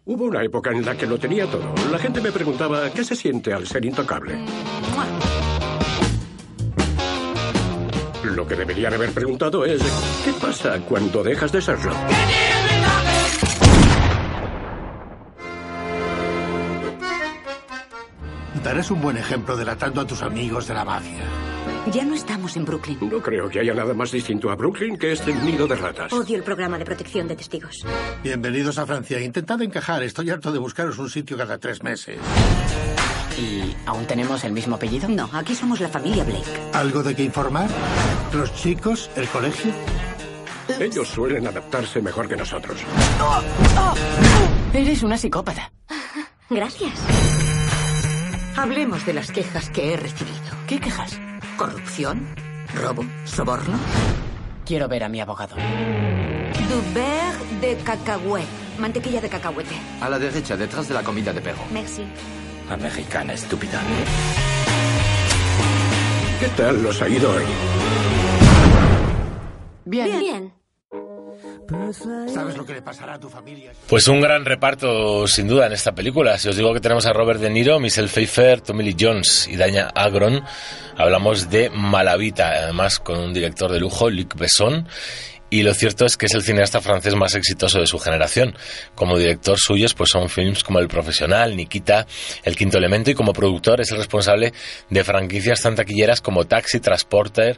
Hubo una época en la que lo tenía todo. La gente me preguntaba qué se siente al ser intocable. Lo que deberían haber preguntado es ¿qué pasa cuando dejas de serlo? Darás un buen ejemplo delatando a tus amigos de la mafia. Ya no estamos en Brooklyn. No creo que haya nada más distinto a Brooklyn que este nido de ratas. Odio el programa de protección de testigos. Bienvenidos a Francia. Intentad encajar. Estoy harto de buscaros un sitio cada tres meses. ¿Y aún tenemos el mismo apellido? No, aquí somos la familia Blake. ¿Algo de qué informar? ¿Los chicos? ¿El colegio? Ellos suelen adaptarse mejor que nosotros. Eres una psicópata. Gracias. Hablemos de las quejas que he recibido. ¿Qué quejas? ¿Corrupción? ¿Robo? ¿Soborno? Quiero ver a mi abogado. Du beurre de cacahuete. Mantequilla de cacahuete. A la derecha, detrás de la comida de perro. Merci. Americana estúpida. ¿Qué tal los ha ido hoy? Bien. Bien. ¿Sabes lo que le pasará a tu familia? Pues un gran reparto, sin duda, en esta película. Si os digo que tenemos a Robert De Niro, Michelle Pfeiffer, Tommy Lee Jones y Daña Agron, hablamos de Malavita, además con un director de lujo, Luc Besson, y lo cierto es que es el cineasta francés más exitoso de su generación. Como director suyos pues son films como El Profesional, Nikita, El Quinto Elemento y como productor es el responsable de franquicias tan taquilleras como Taxi, Transporter,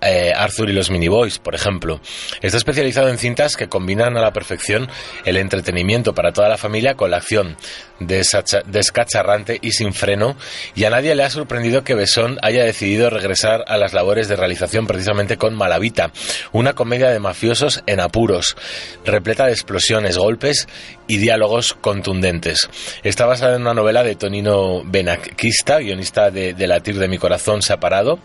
eh, Arthur y los Miniboys, por ejemplo. Está especializado en cintas que combinan a la perfección el entretenimiento para toda la familia con la acción descacharrante y sin freno, y a nadie le ha sorprendido que Besson haya decidido regresar a las labores de realización precisamente con Malavita, una comedia de mafiosos en apuros, repleta de explosiones, golpes y diálogos contundentes. Está basada en una novela de Tonino Benakista, guionista de, de Latir de mi corazón separado,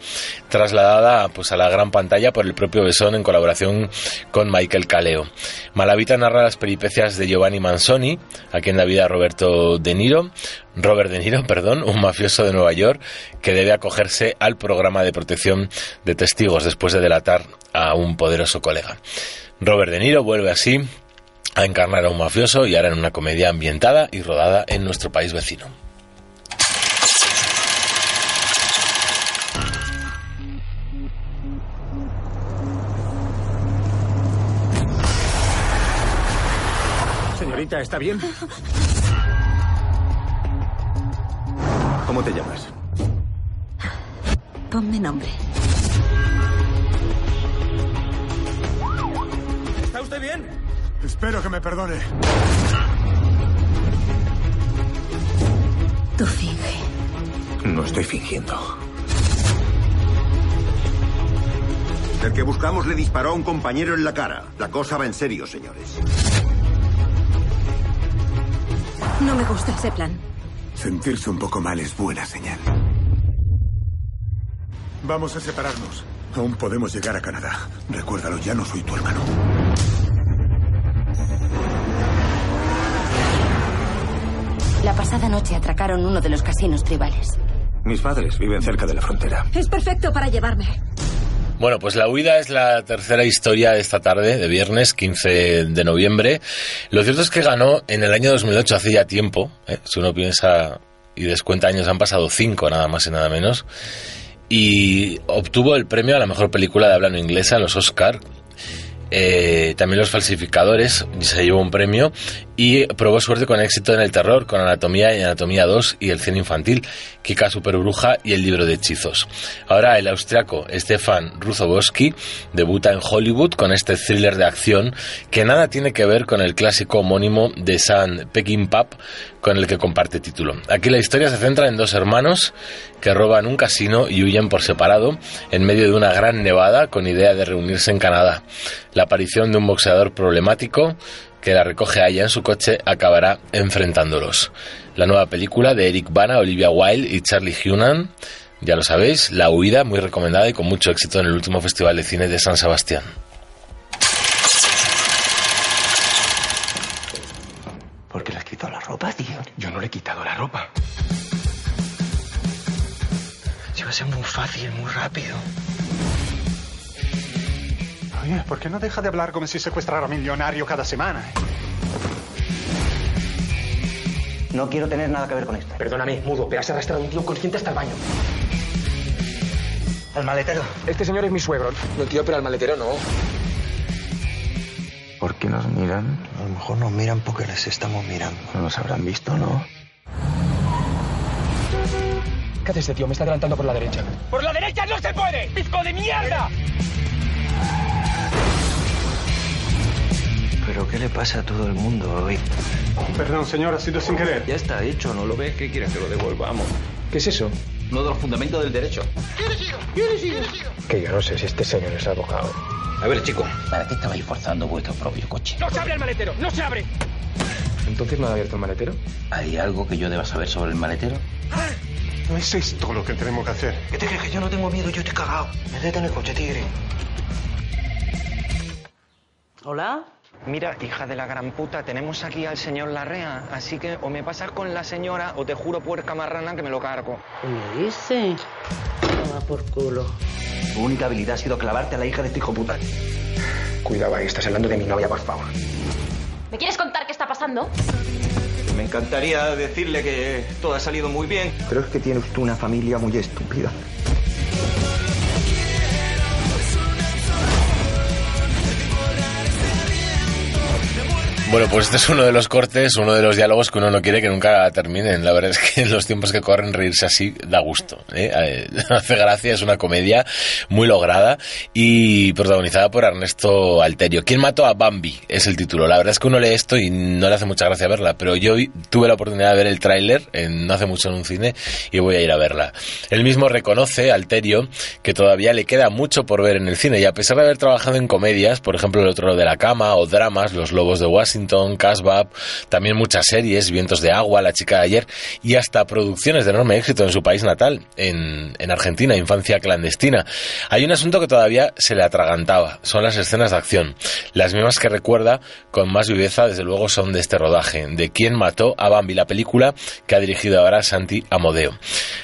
trasladada pues a la gran pantalla por el propio Besón en colaboración con Michael Caleo. Malavita narra las peripecias de Giovanni Manzoni, a quien da vida Roberto De Niro, Robert De Niro, perdón, un mafioso de Nueva York que debe acogerse al programa de protección de testigos después de delatar a un poderoso colega. Robert De Niro vuelve así a encarnar a un mafioso y ahora en una comedia ambientada y rodada en nuestro país vecino. Señorita, ¿está bien? ¿Cómo te llamas? Ponme nombre. ¿Está usted bien? Espero que me perdone. Tú finge. No estoy fingiendo. El que buscamos le disparó a un compañero en la cara. La cosa va en serio, señores. No me gusta ese plan. Sentirse un poco mal es buena señal. Vamos a separarnos. Aún podemos llegar a Canadá. Recuérdalo, ya no soy tu hermano. La pasada noche atracaron uno de los casinos tribales. Mis padres viven cerca de la frontera. Es perfecto para llevarme. Bueno, pues La Huida es la tercera historia de esta tarde, de viernes 15 de noviembre. Lo cierto es que ganó en el año 2008, hace ya tiempo. ¿eh? Si uno piensa y descuenta años, han pasado cinco, nada más y nada menos. Y obtuvo el premio a la mejor película de habla no inglesa los Oscar. Eh, también Los Falsificadores se llevó un premio y probó suerte con éxito en el terror, con Anatomía y Anatomía 2 y el cine infantil, Kika Superbruja y el libro de hechizos. Ahora el austriaco Stefan Ruzowski debuta en Hollywood con este thriller de acción que nada tiene que ver con el clásico homónimo de San Peckinpah con el que comparte título. Aquí la historia se centra en dos hermanos que roban un casino y huyen por separado en medio de una gran nevada con idea de reunirse en Canadá. La aparición de un boxeador problemático que la recoge allá en su coche acabará enfrentándolos. La nueva película de Eric Bana, Olivia Wilde y Charlie Hunnam, ya lo sabéis, La huida, muy recomendada y con mucho éxito en el último Festival de Cine de San Sebastián. ¿Por qué le has quitado la ropa, tío? Yo no le he quitado la ropa. Si va a ser muy fácil, muy rápido. Oye, ¿por qué no deja de hablar como si secuestrara a un millonario cada semana? No quiero tener nada que ver con esto. Perdóname, mudo, pero has arrastrado a un tío consciente hasta el baño. Al maletero. Este señor es mi suegro. No, tío, pero al maletero no. ¿Por qué nos miran? A lo mejor nos miran porque les estamos mirando. No nos habrán visto, ¿no? ¿Qué hace este tío? Me está adelantando por la derecha. ¡Por la derecha no se puede! ¡Pisco de mierda! ¿Pero qué le pasa a todo el mundo hoy? Perdón, señor, ha sido sin querer. Ya está hecho, ¿no lo ves? ¿Qué quieres que lo devolvamos? ¿Qué es eso? Uno de los fundamentos del derecho. Que yo no sé si este señor es abogado. A ver, chico. ¿Para qué estabais forzando vuestro propio coche? ¡No se abre el maletero! ¡No se abre! ¿Entonces no ha abierto el maletero? ¿Hay algo que yo deba saber sobre el maletero? No es esto lo que tenemos que hacer. ¿Qué te crees que yo no tengo miedo? Yo estoy cagado. Métete en el coche, tigre. ¿Hola? Mira, hija de la gran puta, tenemos aquí al señor Larrea, así que o me pasas con la señora o te juro puerca marrana que me lo cargo. ¿Qué me dice? Toma por culo. Tu única habilidad ha sido clavarte a la hija de este hijo puta. Cuidado ahí, estás hablando de mi novia, por favor. ¿Me quieres contar qué está pasando? Me encantaría decirle que todo ha salido muy bien. Pero es que tiene usted una familia muy estúpida. Bueno, pues este es uno de los cortes, uno de los diálogos que uno no quiere que nunca terminen. La verdad es que en los tiempos que corren reírse así da gusto. ¿eh? Eh, Hace gracia, es una comedia muy lograda y protagonizada por Ernesto Alterio. ¿Quién mató a Bambi? Es el título. La verdad es que uno lee esto y no le hace mucha gracia verla, pero yo tuve la oportunidad de ver el tráiler no hace mucho en un cine y voy a ir a verla. Él mismo reconoce, Alterio, que todavía le queda mucho por ver en el cine y a pesar de haber trabajado en comedias, por ejemplo El otro de la cama o dramas, Los lobos de Washington, Casbah, también muchas series, Vientos de agua, La chica de ayer y hasta producciones de enorme éxito en su país natal, en, en Argentina, Infancia clandestina. Hay un asunto que todavía se le atragantaba, son las escenas de acción. Las mismas que recuerda con más viveza, desde luego, son de este rodaje, de quién mató a Bambi, la película que ha dirigido ahora Santi Amodeo.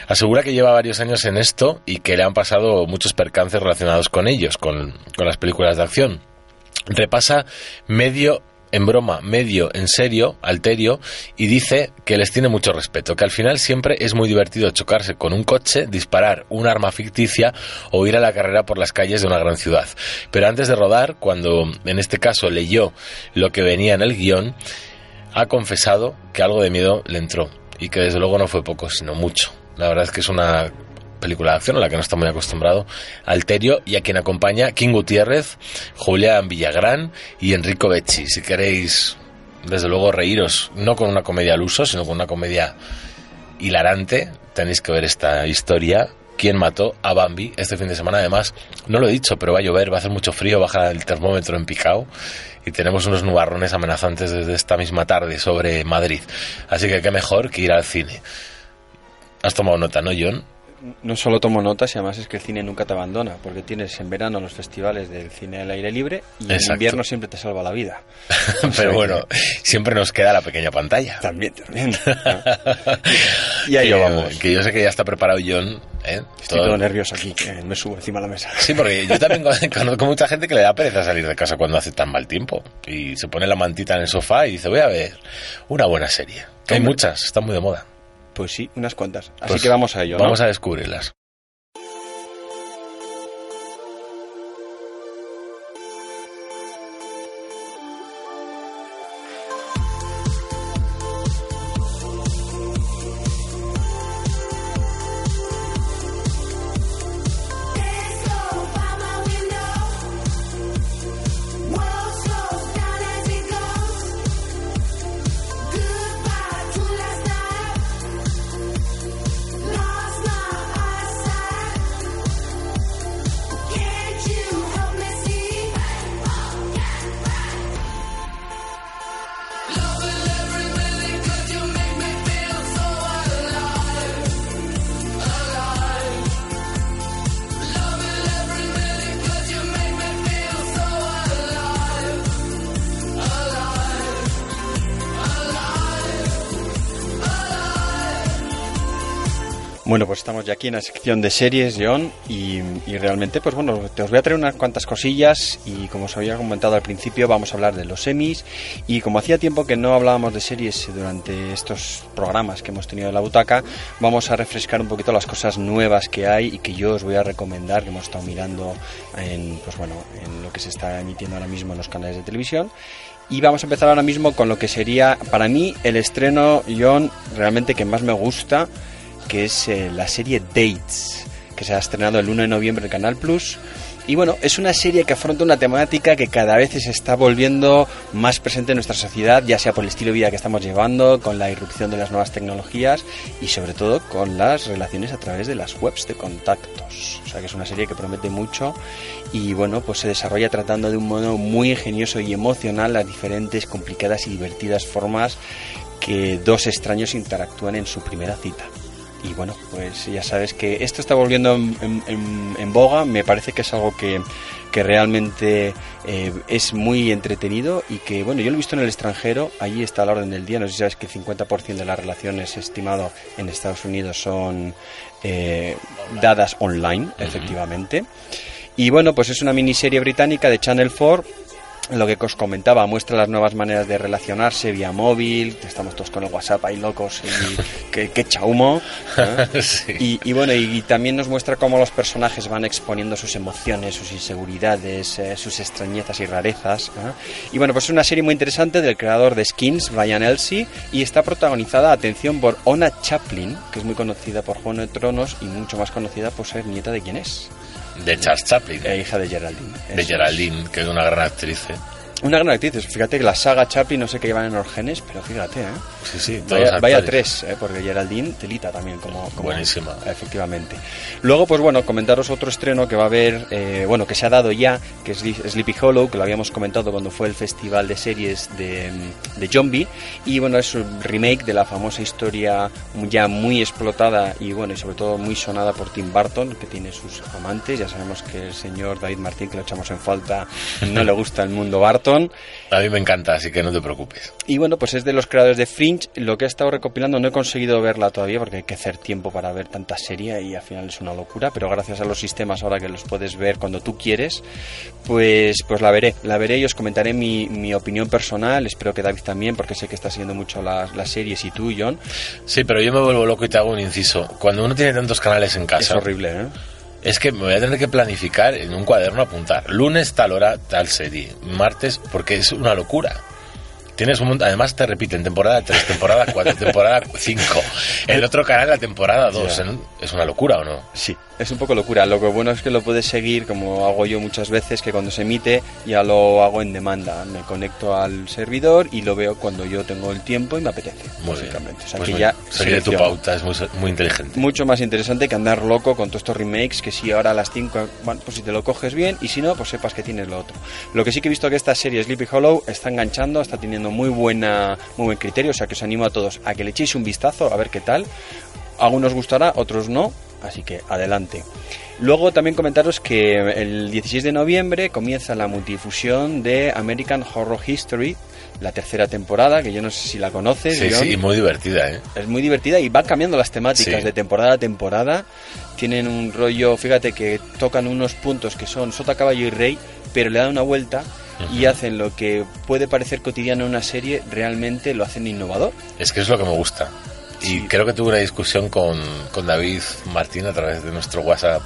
Asegura que lleva varios años en esto y que le han pasado muchos percances relacionados con ellos, con, con las películas de acción. Repasa medio en broma, medio en serio, alterio, y dice que les tiene mucho respeto, que al final siempre es muy divertido chocarse con un coche, disparar un arma ficticia o ir a la carrera por las calles de una gran ciudad. Pero antes de rodar, cuando en este caso leyó lo que venía en el guion, ha confesado que algo de miedo le entró y que desde luego no fue poco, sino mucho. La verdad es que es una película de acción a la que no está muy acostumbrado, Alterio, y a quien acompaña King Gutiérrez, Julián Villagrán y Enrico Becci. Si queréis, desde luego, reíros, no con una comedia al uso, sino con una comedia hilarante, tenéis que ver esta historia. ¿Quién mató a Bambi este fin de semana? Además, no lo he dicho, pero va a llover, va a hacer mucho frío, baja el termómetro en picado y tenemos unos nubarrones amenazantes desde esta misma tarde sobre Madrid. Así que qué mejor que ir al cine. ¿Has tomado nota, no, John? No solo tomo notas y además es que el cine nunca te abandona, porque tienes en verano los festivales del cine al aire libre y Exacto. en invierno siempre te salva la vida. Pero bueno, siempre nos queda la pequeña pantalla. También, también. y ahí vamos. Que yo sé que ya está preparado John. ¿eh? Estoy todo, todo nervioso aquí, que me subo encima de la mesa. Sí, porque yo también conozco mucha gente que le da pereza salir de casa cuando hace tan mal tiempo y se pone la mantita en el sofá y dice, voy a ver una buena serie. Que hay muchas, están muy de moda. Pues sí, unas cuantas. Así Pues que vamos a ello. ¿no? Vamos a descubrirlas. Bueno, pues estamos ya aquí en la sección de series, John, y, y realmente, pues bueno, te os voy a traer unas cuantas cosillas y como os había comentado al principio, vamos a hablar de los semis y como hacía tiempo que no hablábamos de series durante estos programas que hemos tenido en la butaca, vamos a refrescar un poquito las cosas nuevas que hay y que yo os voy a recomendar, que hemos estado mirando en, pues bueno, en lo que se está emitiendo ahora mismo en los canales de televisión. Y vamos a empezar ahora mismo con lo que sería, para mí, el estreno, John, realmente que más me gusta, que es eh, la serie Dates, que se ha estrenado el 1 de noviembre en Canal Plus. Y bueno, es una serie que afronta una temática que cada vez se está volviendo más presente en nuestra sociedad, ya sea por el estilo de vida que estamos llevando, con la irrupción de las nuevas tecnologías y sobre todo con las relaciones a través de las webs de contactos. O sea que es una serie que promete mucho y bueno, pues se desarrolla tratando de un modo muy ingenioso y emocional las diferentes, complicadas y divertidas formas que dos extraños interactúan en su primera cita. Y bueno, pues ya sabes que esto está volviendo en, en- en- en boga, me parece que es algo que, que realmente eh, es muy entretenido y que, bueno, yo lo he visto en el extranjero, allí está la orden del día, no sé si sabes que el 50% de las relaciones estimado en Estados Unidos son eh, dadas online, efectivamente. Y bueno, pues es una miniserie británica de Channel 4 lo que os comentaba, muestra las nuevas maneras de relacionarse vía móvil, estamos todos con el WhatsApp ahí locos y que, que echa humo. ¿eh? y, y bueno, y, y también nos muestra cómo los personajes van exponiendo sus emociones, sus inseguridades, eh, sus extrañezas y rarezas. ¿eh? Y bueno, pues es una serie muy interesante del creador de Skins, Brian Elsey, y está protagonizada, atención, por Ona Chaplin, que es muy conocida por Juego de Tronos y mucho más conocida por ser nieta de quién es. De Charles Chaplin. Eh, hija de Geraldine. De Geraldine, que es una gran actriz. ¿eh? Una gran actriz. Fíjate que la saga Chaplin no sé qué llevan en los genes, pero fíjate, ¿eh? Sí, sí, Vaya, tres, ¿eh? porque Geraldine telita también como, como Buenísima. efectivamente. Luego, pues bueno, comentaros otro estreno que va a haber, eh, bueno, que se ha dado ya, que es Sleepy Hollow, que lo habíamos comentado cuando fue el festival de series de, de Zombie, y bueno, es un remake de la famosa historia ya muy explotada y bueno, y sobre todo muy sonada por Tim Burton, que tiene sus amantes, ya sabemos que el señor David Martín, que lo echamos en falta, no le gusta el mundo Barton. A mí me encanta, así que no te preocupes. Y bueno, pues es de los creadores de Fringe. Lo que he estado recopilando no he conseguido verla todavía porque hay que hacer tiempo para ver tanta serie y al final es una locura. Pero gracias a los sistemas ahora que los puedes ver cuando tú quieres, pues, pues la veré. La veré y os comentaré mi, mi opinión personal. Espero que David también, porque sé que está siguiendo mucho las, las series y tú, John. Sí, pero yo me vuelvo loco y te hago un inciso. Cuando uno tiene tantos canales en casa. Es horrible, ¿eh? Es que me voy a tener que planificar en un cuaderno apuntar. Lunes tal hora, tal serie. Martes, porque es una locura. Tienes un montón, además te repiten temporada 3, temporada 4, temporada 5. El otro canal la temporada 2. Ya. ¿Es una locura o no? Sí, es un poco locura. Lo que bueno es que lo puedes seguir, como hago yo muchas veces, que cuando se emite ya lo hago en demanda. Me conecto al servidor y lo veo cuando yo tengo el tiempo y me apetece, Muy bien. básicamente. O sea Pues que ya seguiré tu pauta, es muy, muy inteligente. Mucho más interesante que andar loco con todos estos remakes, que si ahora a las 5, bueno, pues si te lo coges bien y si no, pues sepas que tienes lo otro. Lo que sí que he visto que esta serie Sleepy Hollow está enganchando, está teniendo muy buena muy buen criterio, o sea que os animo a todos a que le echéis un vistazo a ver qué tal. Algunos gustará, otros no, así que adelante. Luego también comentaros que el 16 de noviembre comienza la multifusión de American Horror History, la tercera temporada, que yo no sé si la conoces. Sí, John. sí, muy divertida, ¿eh? Es muy divertida y va cambiando las temáticas Sí. de temporada a temporada. Tienen un rollo, fíjate que tocan unos puntos que son sota, caballo y rey, pero le dan una vuelta y hacen lo que puede parecer cotidiano en una serie, realmente lo hacen innovador. Es que es lo que me gusta. Y creo que tuve una discusión con, con David Martín a través de nuestro WhatsApp.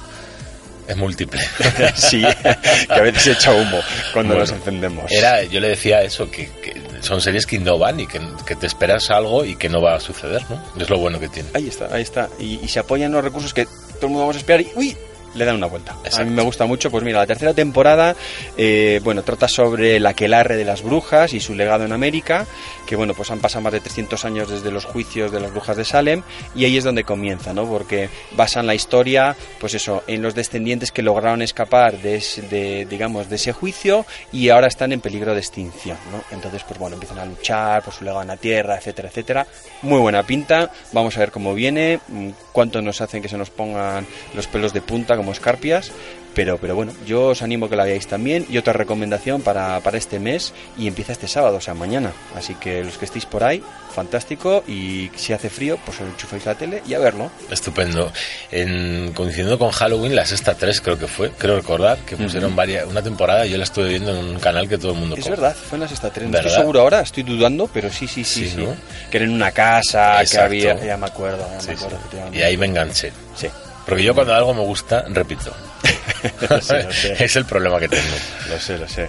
Es múltiple. sí, que a veces echa humo cuando Bueno, nos encendemos. Era, yo le decía eso, que, que son series que innovan y que, que te esperas algo y que no va a suceder, ¿no? Es lo bueno que tiene. Ahí está, ahí está. Y, y se apoyan los recursos que todo el mundo vamos a esperar y ¡uy! Le dan una vuelta. A mí me gusta mucho, pues mira, la tercera temporada, eh, bueno, trata sobre la quelarre de las brujas y su legado en América, que bueno, pues han pasado más de 300 años desde los juicios de las brujas de Salem, y ahí es donde comienza, ¿no? Porque basan la historia, pues eso, en los descendientes que lograron escapar de, ese- de, digamos, de ese juicio y ahora están en peligro de extinción, ¿no? Entonces, pues bueno, empiezan a luchar por su legado en la tierra, etcétera, etcétera. Muy buena pinta, vamos a ver cómo viene, mm, cuánto nos hacen que se nos pongan los pelos de punta, como como escarpias. Pero, pero bueno, yo os animo a que la veáis también. Y otra recomendación para, para este mes y empieza este sábado, o sea, mañana. Así que los que estéis por ahí, fantástico. Y si hace frío, pues os enchufáis la tele y a verlo. Estupendo. En, coincidiendo con Halloween, la sexta 3 creo que fue, creo recordar, que pusieron Ujú. varias, una temporada, yo la estuve viendo en un canal que todo el mundo Es verdad, fue en la sexta tren. No ¿Verdad? estoy seguro ahora, estoy dudando, pero sí, sí, sí. Sí, sí. ¿no? Que era en una casa, que Exacto. había. Ya me acuerdo, ya me sí. acuerdo. Y ahí me enganché. Sí. Porque yo cuando algo me gusta, repito. Lo sé, lo sé. es el problema que tengo. Lo sé, lo sé.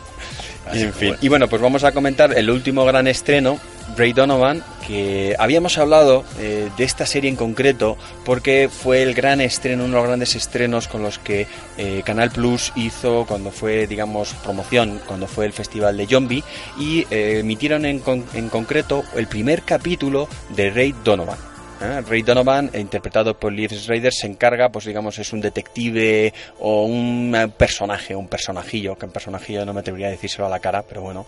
Así en fin. bueno. Y bueno, pues vamos a comentar el último gran estreno, Ray Donovan, que habíamos hablado eh, de esta serie en concreto porque fue el gran estreno, uno de los grandes estrenos con los que eh, Canal Plus hizo cuando fue, digamos, promoción, cuando fue el festival de Zombie y eh, emitieron en, con- en concreto el primer capítulo de Ray Donovan. ¿Eh? Ray Donovan, interpretado por Liv Schreider, se encarga, pues digamos, es un detective o un eh, personaje, un personajillo, que un personajillo no me atrevería a decírselo a la cara, pero bueno,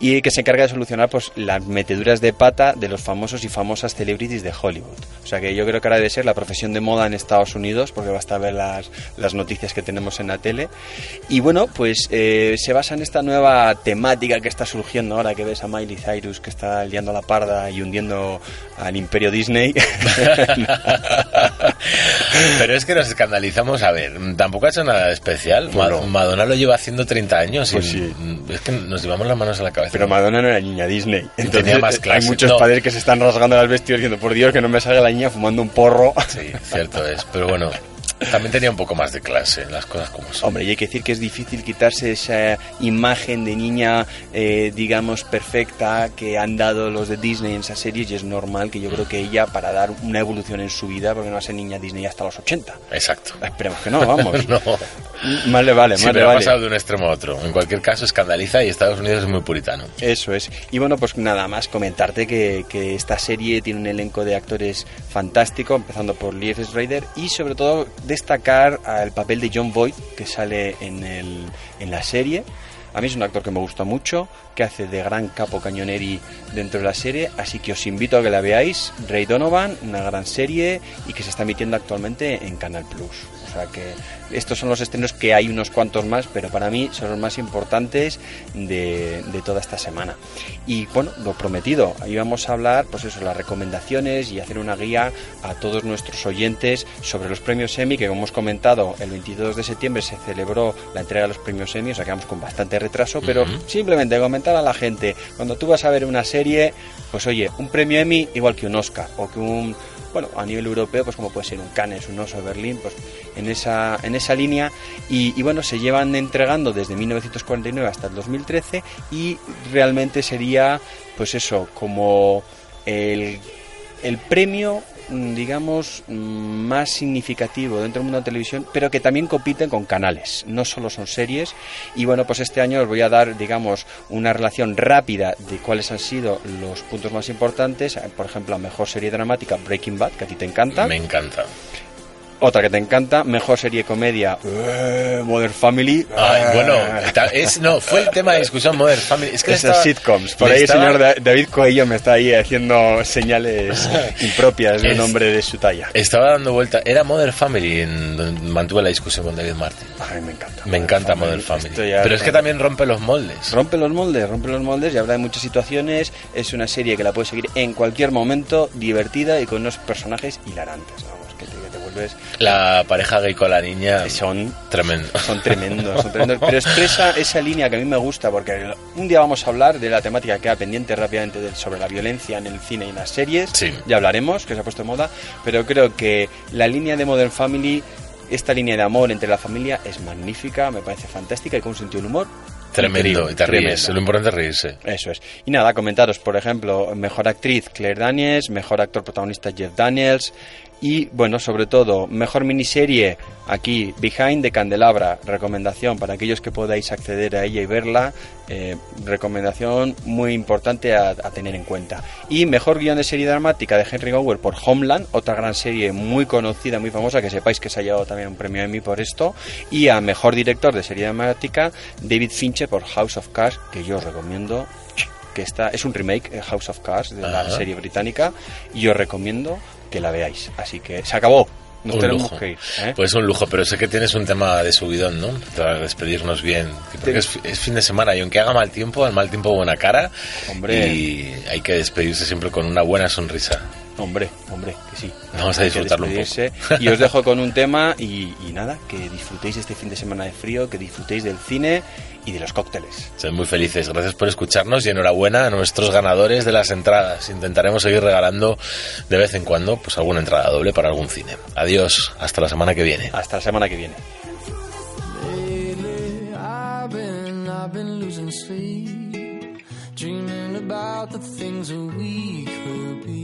y que se encarga de solucionar pues las meteduras de pata de los famosos y famosas celebrities de Hollywood. O sea que yo creo que ahora debe ser la profesión de moda en Estados Unidos, porque basta ver las, las noticias que tenemos en la tele. Y bueno, pues eh, se basa en esta nueva temática que está surgiendo ahora que ves a Miley Cyrus que está liando la parda y hundiendo al imperio Disney. Pero es que nos escandalizamos, a ver, tampoco ha hecho nada especial. Bueno. Madonna lo lleva haciendo 30 años y Pues sí. es que nos llevamos las manos a la cabeza. Pero Madonna no era niña Disney. Entonces, tenía más clase. Hay muchos No. padres que se están rasgando las vestidos diciendo, por Dios, que no me salga la niña fumando un porro. Sí, cierto es. Pero bueno, también tenía un poco más de clase, las cosas como son. Hombre, y hay que decir que es difícil quitarse esa imagen de niña, eh, digamos, perfecta que han dado los de Disney en esas series y es normal que yo creo que ella, para dar una evolución en su vida, porque no va a ser niña Disney hasta los 80. Exacto. Esperemos que no, vamos. no. Más le vale, Sí, más le pero ha vale. pasado de un extremo a otro. En cualquier caso, escandaliza y Estados Unidos es muy puritano. Eso es. Y bueno, pues nada más comentarte que, que esta serie tiene un elenco de actores fantástico, empezando por Liev Schreider y sobre todo destacar al papel de John Boyd que sale en, el, en la serie. A mí es un actor que me gusta mucho, que hace de gran capo cañoneri dentro de la serie, así que os invito a que la veáis. Ray Donovan, una gran serie y que se está emitiendo actualmente en Canal Plus. O sea que estos son los estrenos que hay unos cuantos más, pero para mí son los más importantes de, de toda esta semana. Y bueno, lo prometido, ahí vamos a hablar, pues eso, las recomendaciones y hacer una guía a todos nuestros oyentes sobre los premios Emmy, que como hemos comentado, el 22 de septiembre se celebró la entrega de los premios Emmy, o sea, quedamos con bastante retraso, pero simplemente comentar a la gente, cuando tú vas a ver una serie, pues oye, un premio Emmy igual que un Oscar o que un bueno, a nivel europeo, pues como puede ser un Cannes, un Oso, Berlín, pues en esa, en esa línea. Y, y bueno, se llevan entregando desde 1949 hasta el 2013 y realmente sería, pues eso, como el, el premio digamos mm, más significativo dentro del mundo de la televisión pero que también compiten con canales. No solo son series. Y bueno pues este año os voy a dar digamos una relación rápida de cuáles han sido los puntos más importantes. Por ejemplo la mejor serie dramática Breaking Bad que a ti te encanta. Me encanta. Otra que te encanta mejor serie comedia eh, Modern Family Ay, Eh, bueno, es, no, fue el tema de discusión Modern Family. Es que esas estaba- sitcoms. Por ahí el señor Da- David Coelho me está ahí haciendo señales impropias de un Es- hombre de su talla. Estaba dando vuelta. Era Modern Family en donde mantuve la discusión con David Martin. Ay, me encanta. Me encanta Family. Esto ya- Pero es que también rompe los moldes. Rompe los moldes, rompe los moldes y habla de muchas situaciones. Es una serie que la puedes seguir en cualquier momento, divertida y con unos personajes hilarantes. La pareja gay con la niña. Son tremendo. Son tremendos, son tremendos. Pero expresa esa línea que a mí me gusta, porque un día vamos a hablar de la temática que queda pendiente rápidamente de- sobre la violencia en el cine y en las series. Sí. Ya hablaremos, que se ha puesto de moda. Pero creo que la línea de Modern Family, esta línea de amor entre la familia, es magnífica, me parece fantástica y con un sentido del humor. Tremendo. Y te ríes. Lo importante es reírse. Eso es. Y nada, comentaros, por ejemplo, mejor actriz Claire Daniels, mejor actor protagonista Jeff Daniels y, bueno, sobre todo, mejor miniserie aquí, Behind the Candelabra, recomendación para aquellos que podáis acceder a ella y verla, eh, recomendación muy importante a, a tener en cuenta. Y mejor guion de serie dramática de Henry Gower por Homeland, otra gran serie muy conocida, muy famosa, que sepáis que se ha llevado también un premio Emmy por esto, y a mejor director de serie dramática David Fincher por House of Cards, que yo os recomiendo que está, es un remake, eh, House of Cards, de la serie británica, y os recomiendo que la veáis. Así que se acabó. Nos Un tenemos lujo. que ir. ¿eh? Pues un lujo, pero sé que tienes un tema de subidón, ¿no? Para despedirnos bien. Porque es, es fin de semana y aunque haga mal tiempo, al mal tiempo buena cara. Hombre. Y hay que despedirse siempre con una buena sonrisa. Hombre, hombre, que sí. Vamos a disfrutarlo un poco. Y os dejo con un tema y, y nada, que disfrutéis este fin de semana de frío, que disfrutéis del cine y de los cócteles. Sed muy felices. Gracias por escucharnos y enhorabuena a nuestros ganadores de las entradas. Intentaremos seguir regalando de vez en cuando pues alguna entrada doble para algún cine. Adiós, hasta la semana que viene. Hasta la semana que viene. About the things that we could be.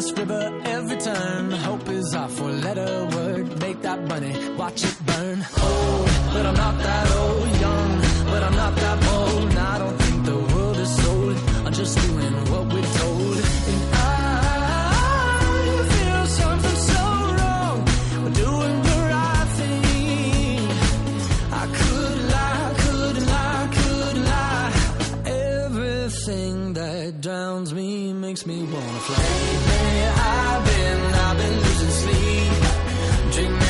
This river every turn. Hope is our four letter word. Make that money, watch it burn. Old, but I'm not that old. Young, but I'm not that bold. I don't think the world is sold. I'm just doing what we're told. And I feel something so wrong. Doing the right thing. I could lie, could lie, could lie. Everything that drowns me makes me wanna fly. Lately, I've been, I've been losing sleep, dreaming